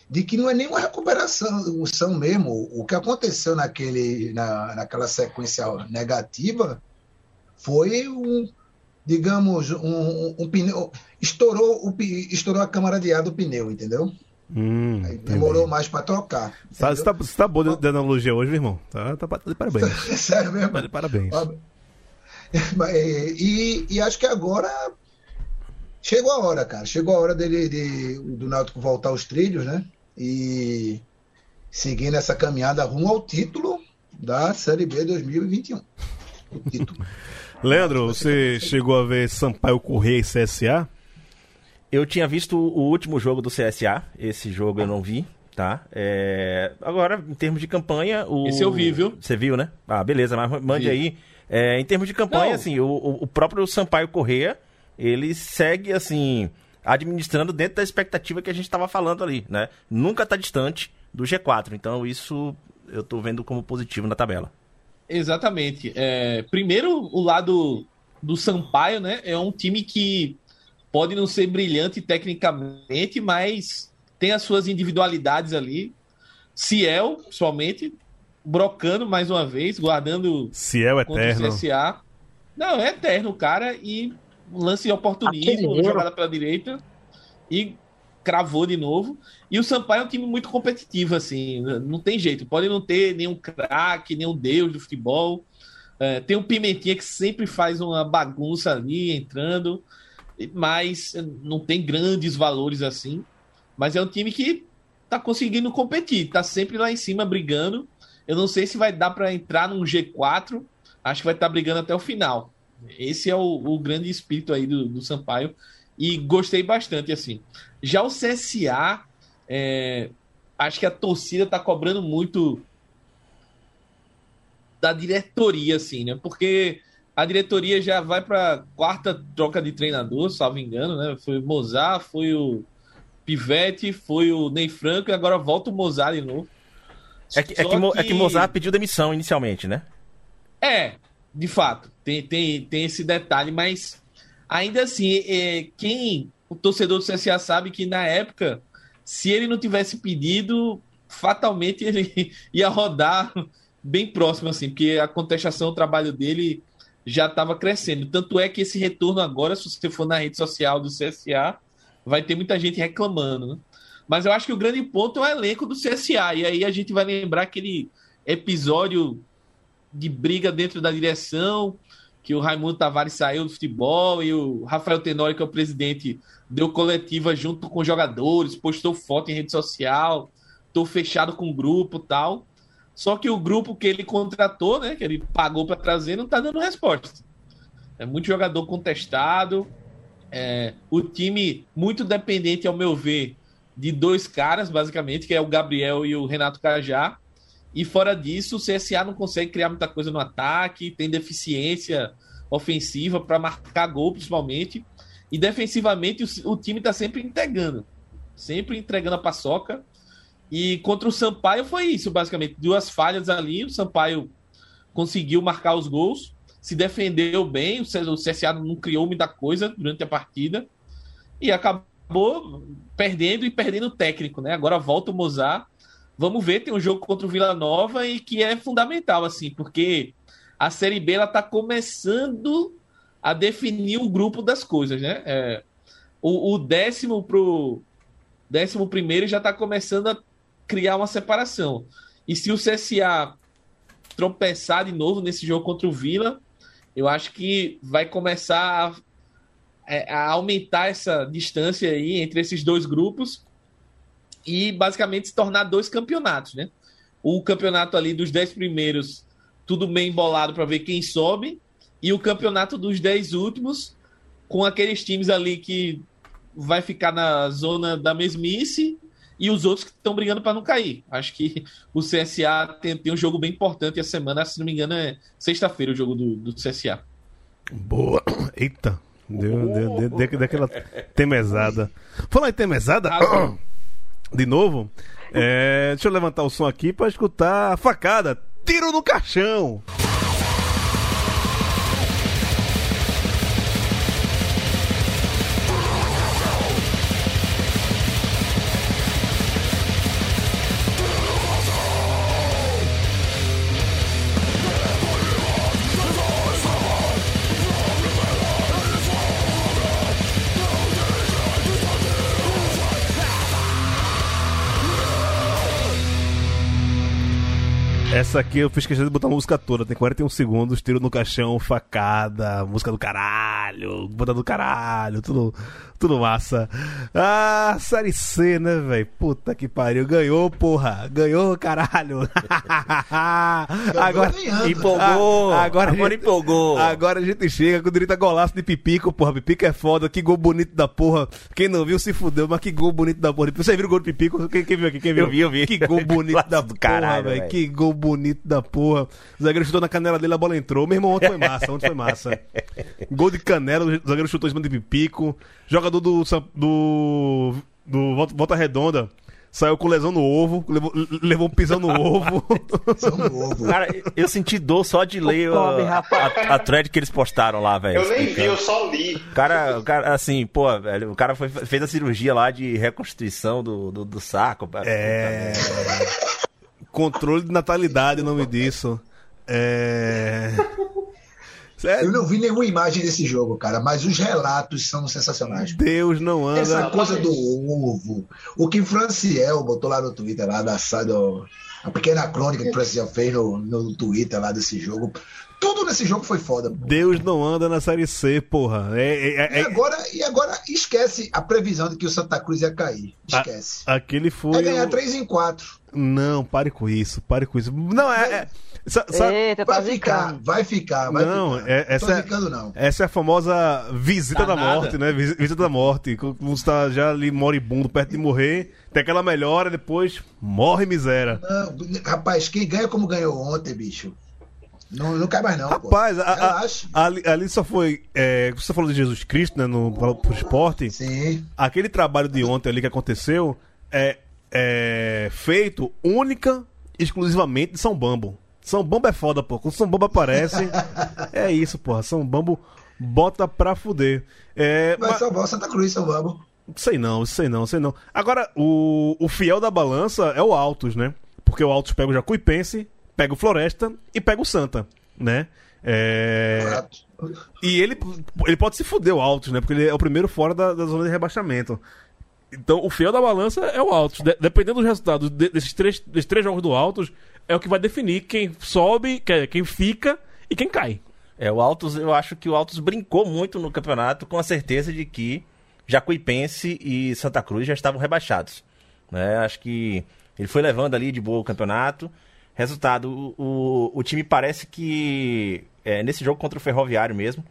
de que não é nenhuma recuperação mesmo. O que aconteceu naquele, na, naquela sequência negativa foi um, digamos, um, um pneu. Estourou, o, estourou a câmara de ar do pneu, entendeu? Hum, demorou mais para trocar. Tá, você, tá, você tá bom de, de analogia hoje, meu irmão? Tá, tá, tá parabéns. Sério mesmo? Tá parabéns. E, e, acho que agora chegou a hora, cara. Chegou a hora dele, de, do Náutico voltar aos trilhos, né? E seguir nessa caminhada rumo ao título da Série B 2021. O título. Leandro, você chegou a ver Sampaio Correia e CSA? Eu tinha visto o último jogo do CSA, esse jogo eu não vi, tá? É... Agora, em termos de campanha. O... Esse eu vi, viu? Você viu, né? Ah, beleza, mas mande vi. aí. É, em termos de campanha, não. assim, o, o próprio Sampaio Correia, ele segue, assim, administrando dentro da expectativa que a gente estava falando ali, né? Nunca está distante do G4, então isso eu estou vendo como positivo na tabela. Exatamente. É, primeiro, o lado do Sampaio, né? É um time que pode não ser brilhante tecnicamente, mas tem as suas individualidades ali. Ciel, somente, brocando mais uma vez, guardando Ciel eterno. o CSA. Não, é eterno, cara, e lance oportunismo, jogada pela direita e cravou de novo. E o Sampaio é um time muito competitivo, assim, não tem jeito. Pode não ter nenhum craque, nenhum deus do futebol. É, tem um Pimentinha que sempre faz uma bagunça ali, entrando mas não tem grandes valores assim. Mas é um time que tá conseguindo competir, tá sempre lá em cima brigando. Eu não sei se vai dar para entrar num G4, acho que vai estar tá brigando até o final. Esse é o, o grande espírito aí do, do Sampaio. e gostei bastante, assim. Já o CSA, é, acho que a torcida tá cobrando muito da diretoria, assim, né? Porque a diretoria já vai para quarta troca de treinador, salvo engano, né? Foi o Mozart, foi o Pivete, foi o Ney Franco e agora volta o Mozart de novo. É que, é que, que... é que Mozart pediu demissão inicialmente, né? É, de fato, tem, tem, tem esse detalhe, mas ainda assim, é, quem o torcedor do CSA sabe que na época, se ele não tivesse pedido, fatalmente ele ia rodar bem próximo, assim, porque a contestação, o trabalho dele já estava crescendo. Tanto é que esse retorno agora, se você for na rede social do CSA, vai ter muita gente reclamando, né? Mas eu acho que o grande ponto é o elenco do CSA. E aí a gente vai lembrar aquele episódio de briga dentro da direção, que o Raimundo Tavares saiu do futebol e o Rafael Tenório, que é o presidente, deu coletiva junto com jogadores, postou foto em rede social, tô fechado com o grupo tal. Só que o grupo que ele contratou, né, que ele pagou para trazer, não está dando resposta. É muito jogador contestado, é, o time muito dependente, ao meu ver, de dois caras, basicamente, que é o Gabriel e o Renato Cajá. E fora disso, o CSA não consegue criar muita coisa no ataque, tem deficiência ofensiva para marcar gol, principalmente. E defensivamente, o, o time está sempre entregando. Sempre entregando a paçoca. E contra o Sampaio foi isso, basicamente. Duas falhas ali, o Sampaio conseguiu marcar os gols, se defendeu bem, o CSA não criou muita coisa durante a partida e acabou perdendo e perdendo o técnico, né? Agora volta o Mozart. Vamos ver, tem um jogo contra o Vila Nova e que é fundamental, assim, porque a Série B ela tá começando a definir o grupo das coisas, né? É, o, o décimo pro décimo primeiro já está começando a criar uma separação. E se o CSA tropeçar de novo nesse jogo contra o Vila, eu acho que vai começar a, é, a aumentar essa distância aí entre esses dois grupos e basicamente se tornar dois campeonatos, né? O campeonato ali dos dez primeiros, tudo bem embolado para ver quem sobe, e o campeonato dos dez últimos, com aqueles times ali que vai ficar na zona da mesmice e os outros que estão brigando para não cair. Acho que o CSA tem, tem, um jogo bem importante essa semana, se não me engano, é sexta-feira o jogo do, do CSA. Boa. Eita. Deu, deu, deu, deu, deu aquela temesada. Falar em temesada, de novo, é, deixa eu levantar o som aqui para escutar a facada. Tiro no caixão. Essa aqui eu fiz questão de botar a música toda, tem 41 segundos, tiro no caixão, facada, música do caralho, banda do caralho, tudo, tudo massa. Ah, Série C, né, velho? Puta que pariu, ganhou, porra, ganhou, caralho. agora empolgou, a, agora, agora gente, empolgou. Agora a gente chega com direito a golaço de Pipico, porra, Pipico é foda, que gol bonito da porra. Quem não viu se fudeu, mas que gol bonito da porra. Você viu o gol do Pipico? Quem, quem viu aqui? Quem viu? Eu vi, eu vi. Que gol bonito da porra, velho. Que gol bonito bonito da porra. O zagueiro chutou na canela dele, a bola entrou. Meu irmão, ontem foi massa, ontem foi massa. Gol de canela, o zagueiro chutou em cima de pipico. Jogador do, do, do Volta Redonda. Saiu com lesão no ovo, levou, levou um pisão no ovo. Cara, eu senti dor só de ler pobre, a, a, a, thread que eles postaram lá, velho. Eu nem vi, eu só li. Cara, o cara assim, pô, velho, o cara foi, fez a cirurgia lá de reconstituição do, do, do saco. É. Controle de natalidade, o nome disso. É. Eu não vi nenhuma imagem desse jogo, cara, mas os relatos são sensacionais. Deus não anda. Essa coisa do ovo. O que Franciel botou lá no Twitter, lá da do, a pequena crônica que o Franciel fez no, no Twitter lá desse jogo. Tudo nesse jogo foi foda. Deus não anda na Série C, porra. É, é, é, e, agora, e agora esquece a previsão de que o Santa Cruz ia cair. Esquece. A, aquele foi. É ganhar 3 em 4. Não, pare com isso, pare com isso. Não, é. é Eita, tá vai, ficar, vai ficar, vai não, ficar. É, essa, não ficando, não. Essa é a famosa visita tá da nada. morte, né? Visita da morte. Quando você tá já ali moribundo, perto de morrer, tem aquela melhora, depois morre miséria. Não, rapaz, quem ganha como ganhou ontem, bicho? Não, não cai mais, não. Rapaz, a, a, ali, ali, só foi. É, você falou de Jesus Cristo, né? No, pro esporte. Sim. Aquele trabalho de ontem ali que aconteceu é, é feito única, exclusivamente de São Bambo. São Bambo é foda, pô. Quando São Bambo aparece, é isso, porra. São Bambo bota pra fuder. É, Vai mas... salvar Santa Cruz, São Bambo. Sei não, sei não, sei não. Agora, o, o fiel da balança é o Altos, né? Porque o Altos pega o Jacuipense, pega o Floresta e pega o Santa, né? É... E ele, ele pode se fuder o Altos, né? Porque ele é o primeiro fora da, da zona de rebaixamento. Então, o fiel da balança é o Altos. De, dependendo dos resultados desses três, desses três jogos do Altos, é o que vai definir quem sobe, quem fica e quem cai. É, o Altos, eu acho que o Altos brincou muito no campeonato com a certeza de que Jacuipense e Santa Cruz já estavam rebaixados. Né? Acho que ele foi levando ali de boa o campeonato. Resultado, o, o, o time parece que é, nesse jogo contra o Ferroviário mesmo,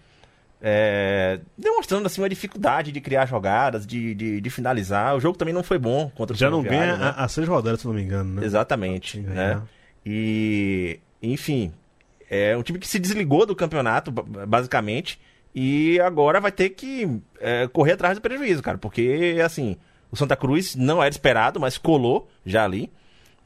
é, demonstrando assim uma dificuldade de criar jogadas, de, de, de, finalizar. O jogo também não foi bom contra o Já não ganha né? há seis rodadas, se não me engano, né? Exatamente. Né? E, enfim, é um time que se desligou do campeonato, basicamente, e agora vai ter que é, correr atrás do prejuízo, cara, porque, assim, o Santa Cruz não era esperado, mas colou já ali.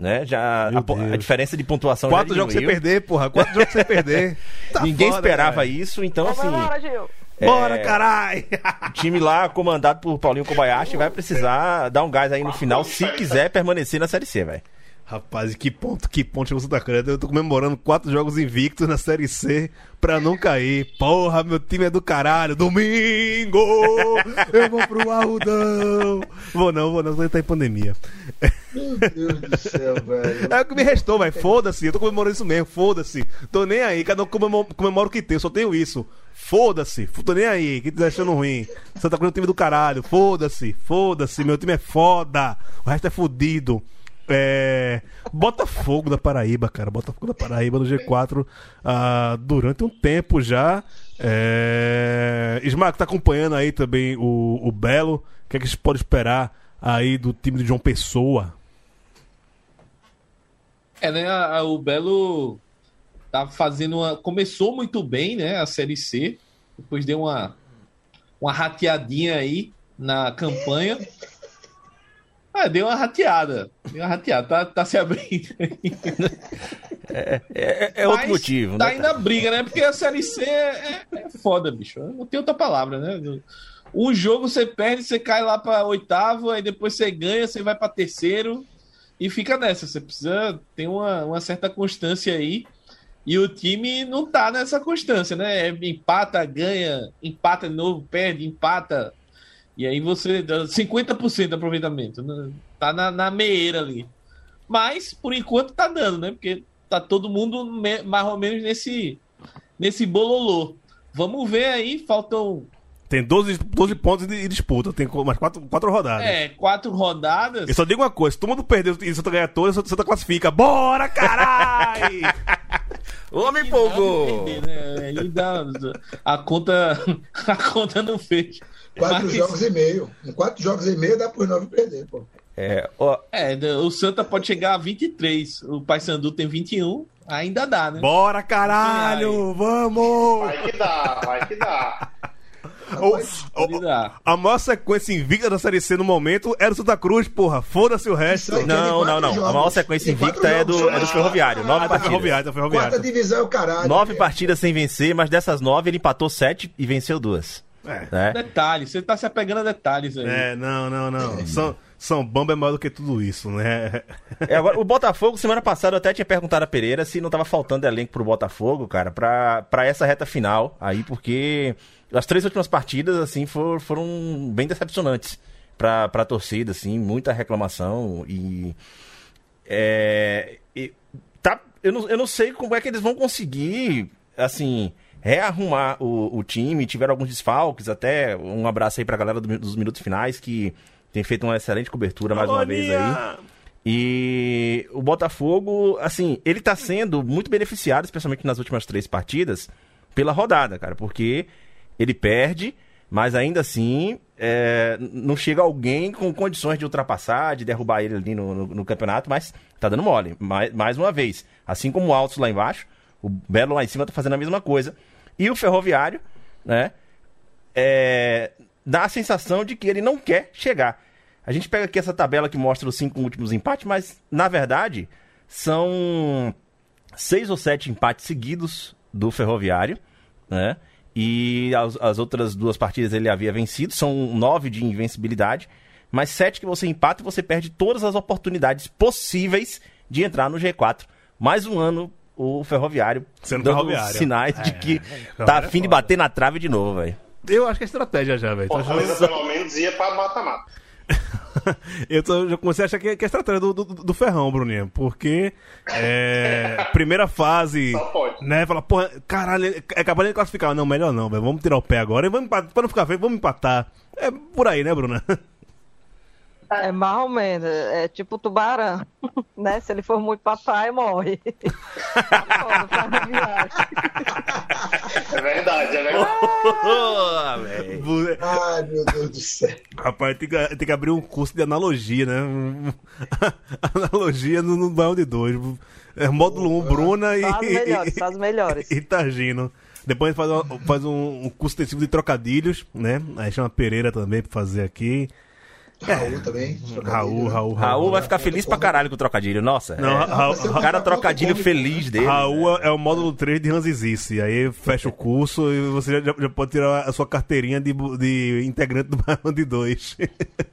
Né? Já a, a, diferença de pontuação Quatro jogos sem perder, porra. Quatro jogos sem perder. Tá Ninguém foda, esperava isso, então assim. Bora, Gil. É, Bora, carai! Time lá, comandado por Paulinho Kobayashi, vai precisar dar um gás aí no final se quiser permanecer na Série C, velho. Rapaz, que ponto, que ponto chegou Santa Cruz. Eu tô comemorando quatro jogos invictos na Série C pra não cair. Porra, meu time é do caralho. Domingo! Eu vou pro Arrudão! Vou não, vou não, você tá em pandemia. Meu Deus do céu, velho. É o que me restou, velho. Foda-se, eu tô comemorando isso mesmo, foda-se. Tô nem aí, cada um comemora, o que tem, eu só tenho isso. Foda-se, tô nem aí, que tá achando ruim. Santa Cruz é um time do caralho, foda-se, foda-se, meu time é foda. O resto é fudido. É, Botafogo da Paraíba, cara. Botafogo da Paraíba no G4 ah, durante um tempo já. É... Smack tá acompanhando aí também o, o Belo. O que, é que a gente pode esperar aí do time de João Pessoa? É, né? A, o Belo tá fazendo uma. Começou muito bem, né? A Série C. Depois deu uma, uma rateadinha aí na campanha. Ah, deu uma rateada. Deu uma rateada. Tá, tá se abrindo É, é, é outro motivo, tá né? Tá indo a briga, né? Porque a Série C é, é, foda, bicho. Não tem outra palavra, né? Um jogo você perde, você cai lá pra oitavo, aí depois você ganha, você vai pra terceiro e fica nessa. Você precisa ter uma, uma certa constância aí. E o time não tá nessa constância, né? Empata, ganha, empata de novo, perde, empata, e aí você. 50% de aproveitamento. Né? Tá na, na meia ali. Mas, por enquanto, tá dando, né? Porque tá todo mundo mais ou menos nesse, nesse bololô. Vamos ver aí, faltam. Tem 12, 12 pontos de disputa, tem mais 4, 4 rodadas. É, 4 rodadas. Eu só digo uma coisa: se todo mundo perder e Santa ganhar todas, Santa classifica. Bora, caralho! Homem empolgou! Né? Aí dá, a conta, a conta não fecha. Quatro Mas... jogos e meio. Em quatro jogos e meio dá por nove perder, pô. É, ó... é, o Santa pode chegar a 23. O Paysandu tem 21. Ainda dá, né? Bora, caralho! Vamos! Vai que dá, vai que dá. O, o, a maior sequência invicta da Série C no momento era o Santa Cruz, porra. Foda-se o resto. Não, não, não. Jogos. A maior sequência invicta é do, é do Ferroviário. Nove ah, partidas. Ferroviário, ferroviário. Quarta divisão é o caralho. Nove partidas sem vencer, mas dessas nove ele empatou sete e venceu duas. É. é. Detalhes, você tá se apegando a detalhes aí. É, não, não, não. São, São Bamba é maior do que tudo isso, né? É, agora, o Botafogo, semana passada eu até tinha perguntado a Pereira se não tava faltando elenco pro Botafogo, cara, pra, pra essa reta final aí, porque as três últimas partidas, assim, for, foram bem decepcionantes pra, pra torcida, assim, muita reclamação e. É, e tá, eu, não, eu não sei como é que eles vão conseguir assim, rearrumar o, o time, tiveram alguns desfalques, até um abraço aí pra galera do- dos minutos finais, que tem feito uma excelente cobertura mais uma vez aí. E o Botafogo, assim, ele tá sendo muito beneficiado, especialmente nas últimas três partidas, pela rodada, cara, porque ele perde, mas ainda assim é, não chega alguém com condições de ultrapassar, de derrubar ele ali no, no- no campeonato, mas tá dando mole, mais, mais uma vez. Assim como o Altos lá embaixo, o Belo lá em cima tá fazendo a mesma coisa. E o Ferroviário, né, é, dá a sensação de que ele não quer chegar. A gente pega aqui essa tabela que mostra os cinco últimos empates, mas na verdade são seis ou sete empates seguidos do Ferroviário, né? E as, as outras duas partidas ele havia vencido, são nove de invencibilidade, mas sete que você empata e você perde todas as oportunidades possíveis de entrar no G4. Mais um ano o Ferroviário Sendo dando Ferroviário. sinais de É, que tá é afim de bater na trave de novo, velho. Eu acho que é estratégia já, velho. Tô achando- Fortaleza pelo menos ia pra mata-mata. Eu tô- já comecei a achar que é, que é estratégia do, do, do Ferrão, Bruninho. Porque é, primeira fase. Só pode. Né, fala, porra, caralho, é capaz de classificar. Não, melhor não, velho. Vamos tirar o pé agora e vamos empatar. Pra não ficar feio, vamos empatar. É por aí, né, Bruna? É mais ou menos, é tipo tubarão, né? Se ele for muito papai, morre. Foda, faz a viagem. É verdade, é verdade. Velho. Ai, meu Deus do céu. Rapaz, tem que, tem que abrir um curso de analogia, né? analogia no, no bairro de dois. É, módulo 1, um, Bruna e. Só as melhores, as melhores. E Targino. Depois faz, uma- faz um, um curso intensivo de trocadilhos, né? Aí chama Pereira também pra fazer aqui. Raul também. Raul, Raul, Raul vai ficar feliz pra caralho com o trocadilho, nossa. Não, é, Raul, o cara Raul trocadilho come. feliz dele. Raul é o módulo 3 de Ranzizice. Aí fecha o curso e você já, já pode tirar a sua carteirinha de, de integrante do Bairro de 2.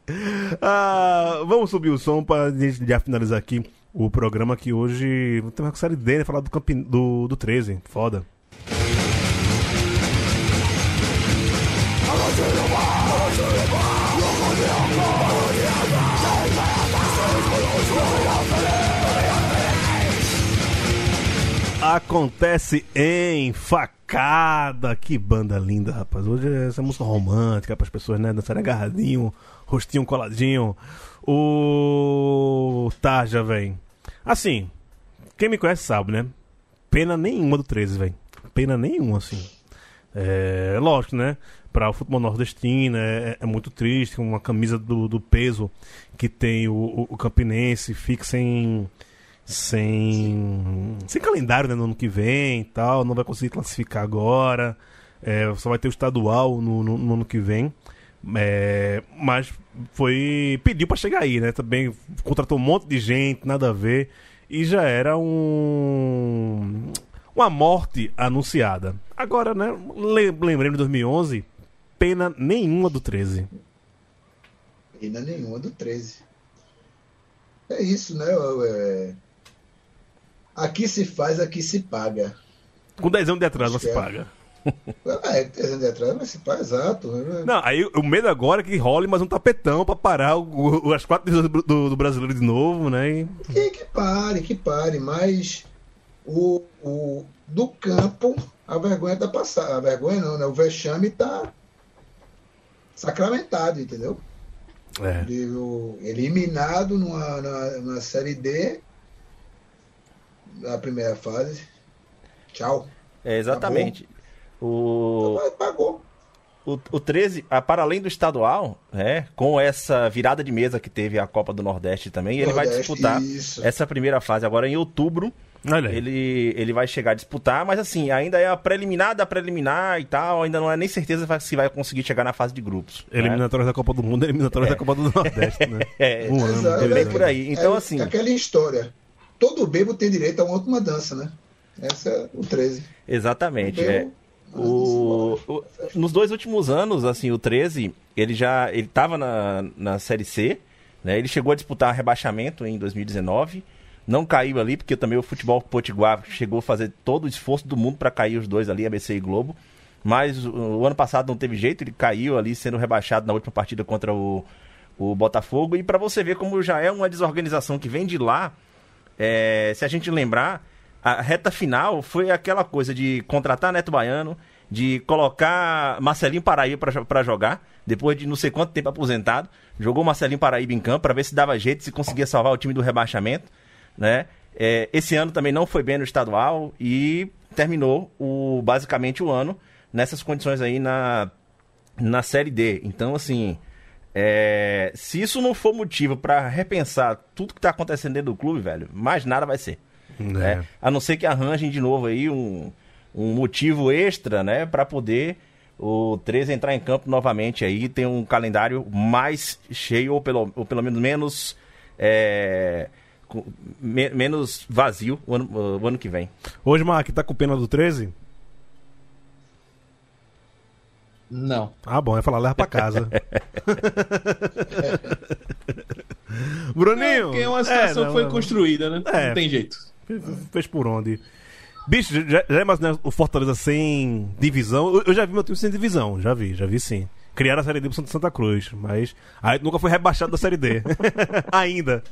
ah, vamos subir o som pra gente já finalizar aqui o programa que hoje tem uma série dele, falar do, campe... do, do 13. Foda. Acontece em facada. Que banda linda, rapaz. Hoje é essa música romântica para as pessoas, né? Dançarem agarradinho, rostinho coladinho. O Tarja, velho. Assim, quem me conhece sabe, né? Pena nenhuma do 13, velho. Pena nenhuma, assim. É lógico, né? Para o futebol nordestino é, é muito triste. Uma camisa do, do peso que tem o, o, o Campinense fica sem sem sem calendário né, no ano que vem e tal, não vai conseguir classificar agora, é, só vai ter o estadual no, no- no ano que vem. É, mas foi. pediu pra chegar aí, né? Também contratou um monte de gente, nada a ver. E já era um. Uma morte anunciada. Agora, né? le- Lembrando de 2011, pena nenhuma do 13. Pena nenhuma do 13. É isso, né? É... Aqui se faz, aqui se paga. Com 10 anos de atraso você que é. paga. É, 10 anos de atrás, mas se paga, exato. né? Não, aí o medo agora é que role mais um tapetão pra parar o, o- as quatro divisões do, do, do brasileiro de novo, né? E- Que, que pare, que pare, mas o, o, do campo, a vergonha tá passada. A vergonha não, né? O vexame tá sacramentado, entendeu? É. Eliminado numa, numa, numa série D na primeira fase. Tchau. É, exatamente. O, Mas Pagou. o, o 13, ah, para além do estadual, né, com essa virada de mesa que teve a Copa do Nordeste também, ele vai Nordeste, disputar isso. essa primeira fase agora em outubro. Ele, ele vai chegar a disputar, mas assim, ainda é a preliminar da preliminar e tal, ainda não é nem certeza se vai conseguir chegar na fase de grupos. né? Eliminatórias da Copa do Mundo, eliminatórias da Copa do Nordeste, né? É, Um ano. Exato. é bem por aí. Então, É assim, Aquela história. Todo bebo tem direito a uma última dança, né? Essa é o 13. exatamente. Bebo, É. O, o- nos dois últimos anos, assim, o 13, ele já ele tava na, na Série C, né? Ele chegou a disputar rebaixamento em 2019, não caiu ali, porque também o futebol potiguar chegou a fazer todo o esforço do mundo para cair os dois ali, ABC e Globo. Mas o, o ano passado não teve jeito, ele caiu ali, sendo rebaixado na última partida contra o, o Botafogo. E para você ver como já é uma desorganização que vem de lá, é, se a gente lembrar, a reta final foi aquela coisa de contratar Neto Baiano, de colocar Marcelinho Paraíba para jogar, depois de não sei quanto tempo aposentado, jogou Marcelinho Paraíba em campo para ver se dava jeito, se conseguia salvar o time do rebaixamento, né? É, esse ano também não foi bem no estadual e terminou o, basicamente o ano nessas condições aí na, na Série D. Então, assim, é, se isso não for motivo para repensar tudo que tá acontecendo dentro do clube, velho, mais nada vai ser. É. Né? A não ser que arranjem de novo aí um, um motivo extra, né, para poder o 13 entrar em campo novamente aí, tem um calendário mais cheio, ou pelo, ou pelo menos menos. É, me, menos vazio o ano, o ano que vem. Hoje, Mark, tá com pena do 13? Não. Ah, bom, é falar, leva pra casa. Bruninho! porque é uma situação é, não, foi não, construída, né? É, não tem jeito. Fez por onde? Bicho, já, já imaginou o Fortaleza sem divisão? Eu, eu, já vi meu time sem divisão, já vi, já vi sim. Criaram a Série D pro Santa Cruz, mas aí nunca foi rebaixado da Série D. Ainda.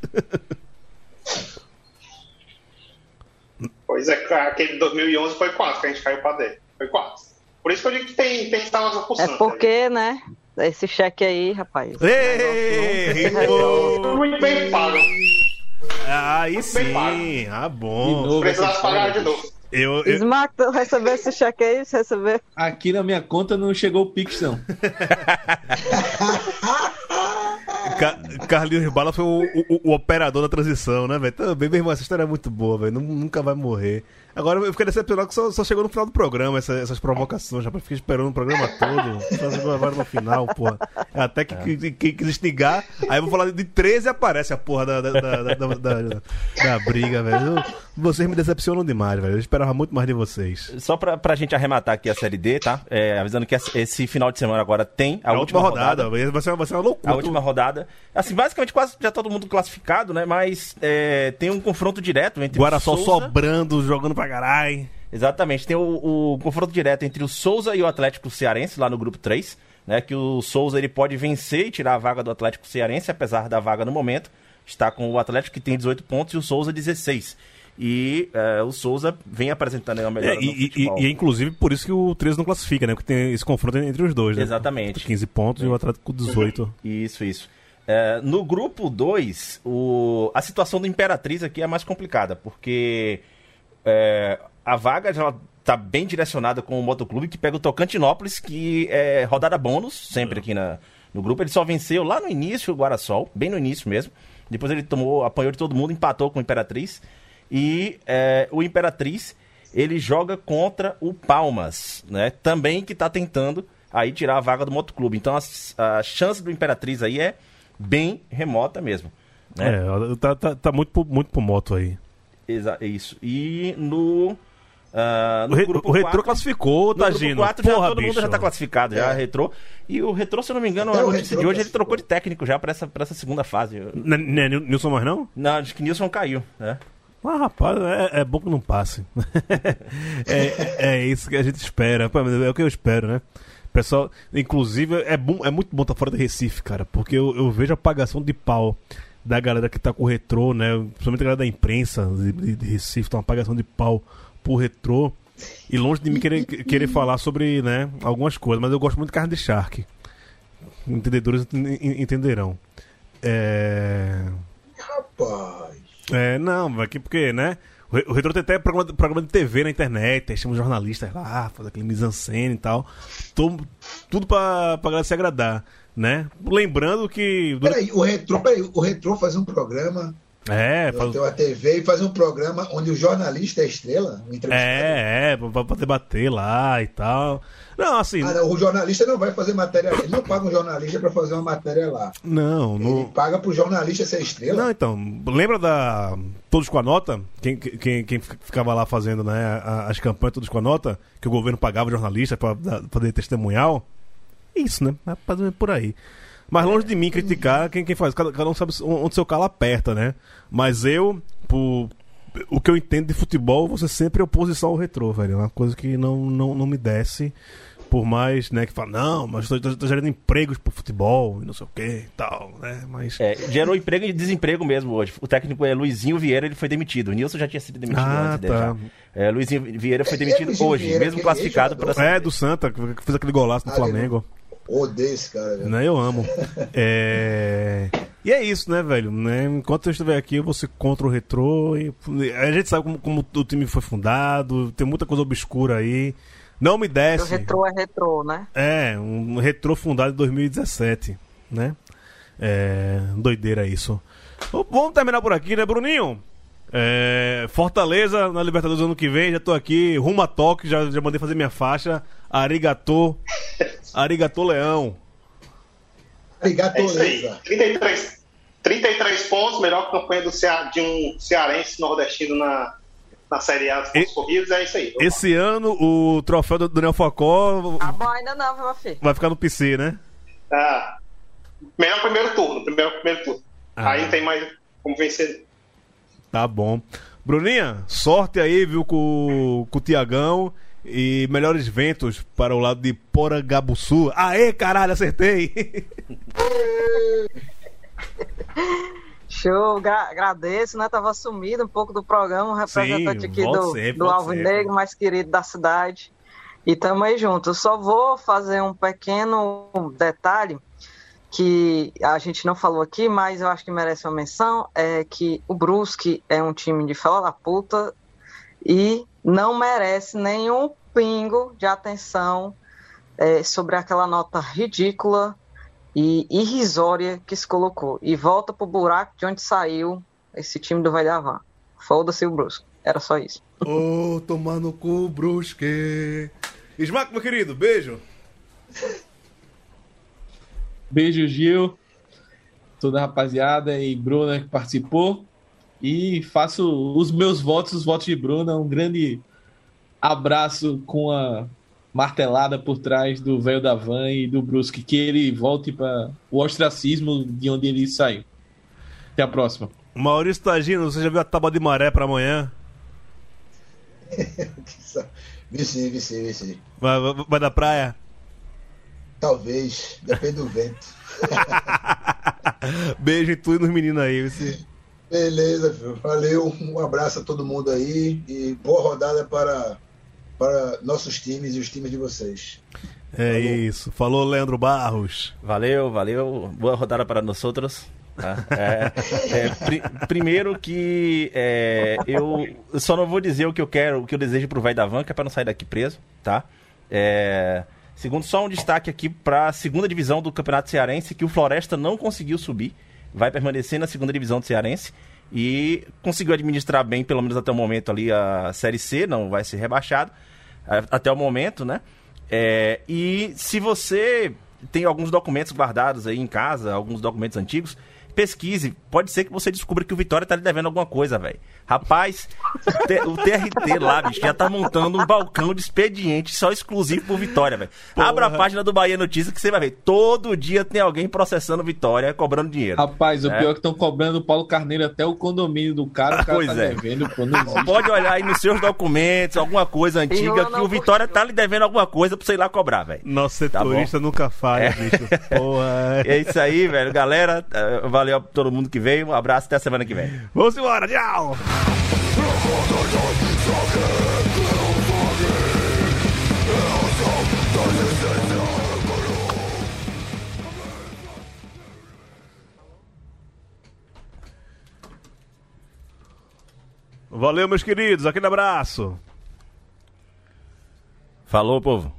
Pois é, aquele 2011 foi 4 que a gente caiu pra D. Foi 4. Por isso que eu digo que tem, tem que estar umas É porque, né? Esse cheque aí, rapaz. Ei, Muito bem pago. Aí sim, ah bom. Precisasse pagar de novo. Eu, eu... Smack, tu recebeu esse cheque aí? Você recebeu? Aqui na minha conta não chegou o Pix, não. Ca Carlinhos Bala foi o, o, o, operador da transição, né, velho? Também, meu irmão, essa história é muito boa, velho. Nunca vai morrer. Agora eu fiquei decepcionado que só, só chegou no final do programa essa, essas provocações. Já fiquei esperando o programa todo. Só chegou agora no final, porra. É até que, que, que quis instigar. Aí eu vou falar de 13 e aparece a porra da, da, da, da, da, briga, velho. Vocês me decepcionam demais, velho. Eu esperava muito mais de vocês. Só pra, pra gente arrematar aqui a Série D, tá? É, avisando que esse final de semana agora tem a, a última, última rodada. rodada. Vai, ser, vai ser uma loucura. A última rodada. Assim, basicamente quase já todo mundo classificado, né? Mas é, tem um confronto direto entre Guaraçol sobrando, jogando pra caralho. Exatamente. Tem o, o, confronto direto entre o Souza e o Atlético Cearense, lá no grupo 3. Né, que o Souza ele pode vencer e tirar a vaga do Atlético Cearense, apesar da vaga no momento. Está com o Atlético que tem 18 pontos e o Souza 16. E é, o Souza vem apresentando a melhor é, e, e, e, é inclusive por isso que o 13 não classifica, né? Porque tem esse confronto entre os dois, né? Exatamente. 15 pontos é. e o Atlético 18. Isso, isso. É, no grupo 2, a situação do Imperatriz aqui é mais complicada, porque é, a vaga já está bem direcionada com o Motoclube, que pega o Tocantinópolis, que é rodada bônus, sempre aqui na, no grupo. Ele só venceu lá no início o Guarasol, bem no início mesmo. Depois ele tomou, apanhou de todo mundo, empatou com o Imperatriz. E é, o Imperatriz, ele joga contra o Palmas, né? Também que está tentando aí tirar a vaga do Motoclube. Então a, a chance do Imperatriz aí é bem remota mesmo. Né? É, tá, tá, tá muito, muito pro moto aí. Exa isso. E no. Uh, no o, o Retro 4, classificou, tá, Gino? 4 já, todo bicho. mundo já tá classificado, já, é. Retrô. E o Retrô, se eu não me engano, a notícia de hoje, ele trocou de técnico já pra essa, pra essa segunda fase. Não é Nilson mais não? Não, acho que Nilson caiu, né? Ah, rapaz, é, é bom que não passe. é, é isso que a gente espera. É o que eu espero, né? Pessoal, inclusive, é, bom, é muito bom estar fora do Recife, cara, porque eu, eu vejo a apagação de pau da galera que tá com o retrô, né? Principalmente a galera da imprensa de, de, Recife, tá uma apagação de pau pro retrô. E longe de mim querer, querer falar sobre né, algumas coisas, mas eu gosto muito de carne de charque. Entendedores entenderão. É. Rapaz. É, não, aqui porque, né? O Retro tem até programa, programa de TV na internet, aí chama jornalistas lá, faz aquele mise-en-scène e tal. Tudo, tudo pra, pra galera se agradar, né? Lembrando que... Peraí, o Retro, peraí, o Retro faz um programa... É, faz... Tem a TV e faz um programa onde o jornalista é estrela, É, é, pra, pra debater lá e tal. Não, assim. Ah, não, o jornalista não vai fazer matéria. Ele não paga um jornalista para fazer uma matéria lá. Não, não. Ele paga pro jornalista ser estrela. Não, então. Lembra da. Todos com a nota? Quem, quem, quem ficava lá fazendo né, as campanhas Todos com a nota? Que o governo pagava jornalista para fazer testemunhal? Isso, né? É por aí. Mas longe de mim criticar quem, quem faz. Cada, cada um sabe onde seu calo aperta, né? Mas eu, por, o que eu entendo de futebol, você sempre é oposição ao retrô, velho. É uma coisa que não, não, não me desce por mais, né, que fala, não, mas tô, tô, tô gerando empregos pro futebol e não sei o que e tal, né? Mas. É, gerou emprego e desemprego mesmo hoje. O técnico é Luizinho Vieira, ele foi demitido. O Nilson já tinha sido demitido Ah, antes dele. tá. já. É, Luizinho Vieira foi demitido Luizinho hoje, Vieira, mesmo aquele classificado para É, do Santa, que fez aquele golaço no Ah, Flamengo. Odeio esse cara, velho. Né, eu amo. É... E é isso, né, velho? Né? Enquanto eu estiver aqui, eu vou ser contra o retrô. E... A gente sabe como, como o time foi fundado, tem muita coisa obscura aí. Não me O desce. retrô é retrô, né? É, um retrô fundado em 2017, né? É, doideira isso. Vamos terminar por aqui, né, Bruninho? É, Fortaleza na Libertadores ano que vem, já tô aqui, rumo a toque, já, já mandei fazer minha faixa. Arigatô, Arigatô Leão. Arigato, É isso aí. Leza. 33, 33 pontos, melhor campanha do Cea, de um cearense nordestino na, na Série A dos pontos E- corridos, é isso aí. Esse ano o troféu do Daniel Facó Ah, bom, ainda não, meu filho. vai ficar no PC, né? Ah, melhor primeiro turno, primeiro, primeiro turno. Ah. Aí tem mais como vencer. Tá bom. Bruninha, sorte aí, viu, com, com o Tiagão. E melhores ventos para o lado de Porangabuçu. Aê, caralho, acertei! Show, gra- agradeço, né? Tava sumido um pouco do programa, um representante Sim, aqui do, do Alvinegro, mais querido da cidade. E tamo aí junto. Eu só vou fazer um pequeno detalhe que a gente não falou aqui, mas eu acho que merece uma menção, é que o Brusque é um time de fela da puta e não merece nenhum pingo de atenção é, sobre aquela nota ridícula e irrisória que se colocou. E volta pro buraco de onde saiu esse time do Valhavan. Foda-se o Brusque. Era só isso. Ô, tomar no cu, Brusque. Smack, meu querido, beijo. Beijo, Gil. Toda a rapaziada e Bruna que participou. E faço os meus votos, os votos de Bruna. Um grande abraço com a martelada por trás do velho da van e do Brusque. Que ele volte para o ostracismo de onde ele saiu. Até a próxima. Maurício Tagino, você já viu a tábua de maré pra amanhã? Vi sim, vi sim, vi sim. Vai, vai, vai da praia? Talvez, depende do vento. Beijo em tu e nos meninos aí. Você... Beleza, filho. Valeu, um abraço a todo mundo aí e boa rodada para, para nossos times e os times de vocês. É isso. Falou, Leandro Barros. Valeu, valeu. Boa rodada para nós outros. tá? É, é, pri- primeiro que é, eu só não vou dizer o que eu quero, o que eu desejo pro Vai da Van, que é para não sair daqui preso, tá? É, segundo, só um destaque aqui para a segunda divisão do Campeonato Cearense, que o Floresta não conseguiu subir, vai permanecer na segunda divisão do Cearense e conseguiu administrar bem, pelo menos até o momento ali, a Série C, não vai ser rebaixado até o momento, né? É, e se você tem alguns documentos guardados aí em casa, alguns documentos antigos, pesquise. Pode ser que você descubra que o Vitória tá lhe devendo alguma coisa, velho. Rapaz, o TRT lá, bicho, já tá montando um balcão de expediente só exclusivo pro Vitória, velho. Abra a página do Bahia Notícias que você vai ver. Todo dia tem alguém processando Vitória, cobrando dinheiro. Rapaz, o É. pior é que estão cobrando o Paulo Carneiro até o condomínio do cara. O cara Pois tá é. devendo, pô. Pode olhar aí nos seus documentos, alguma coisa antiga, que não, o Vitória tá lhe devendo alguma coisa pra você ir lá cobrar, velho. Nosso Tá setorista nunca falha, É. bicho. Porra. É isso aí, velho. Galera, eh, valeu a todo mundo que veio. Um abraço até a semana que vem. Vamos embora, tchau! Valeu, meus queridos. Aquele abraço. Falou, povo.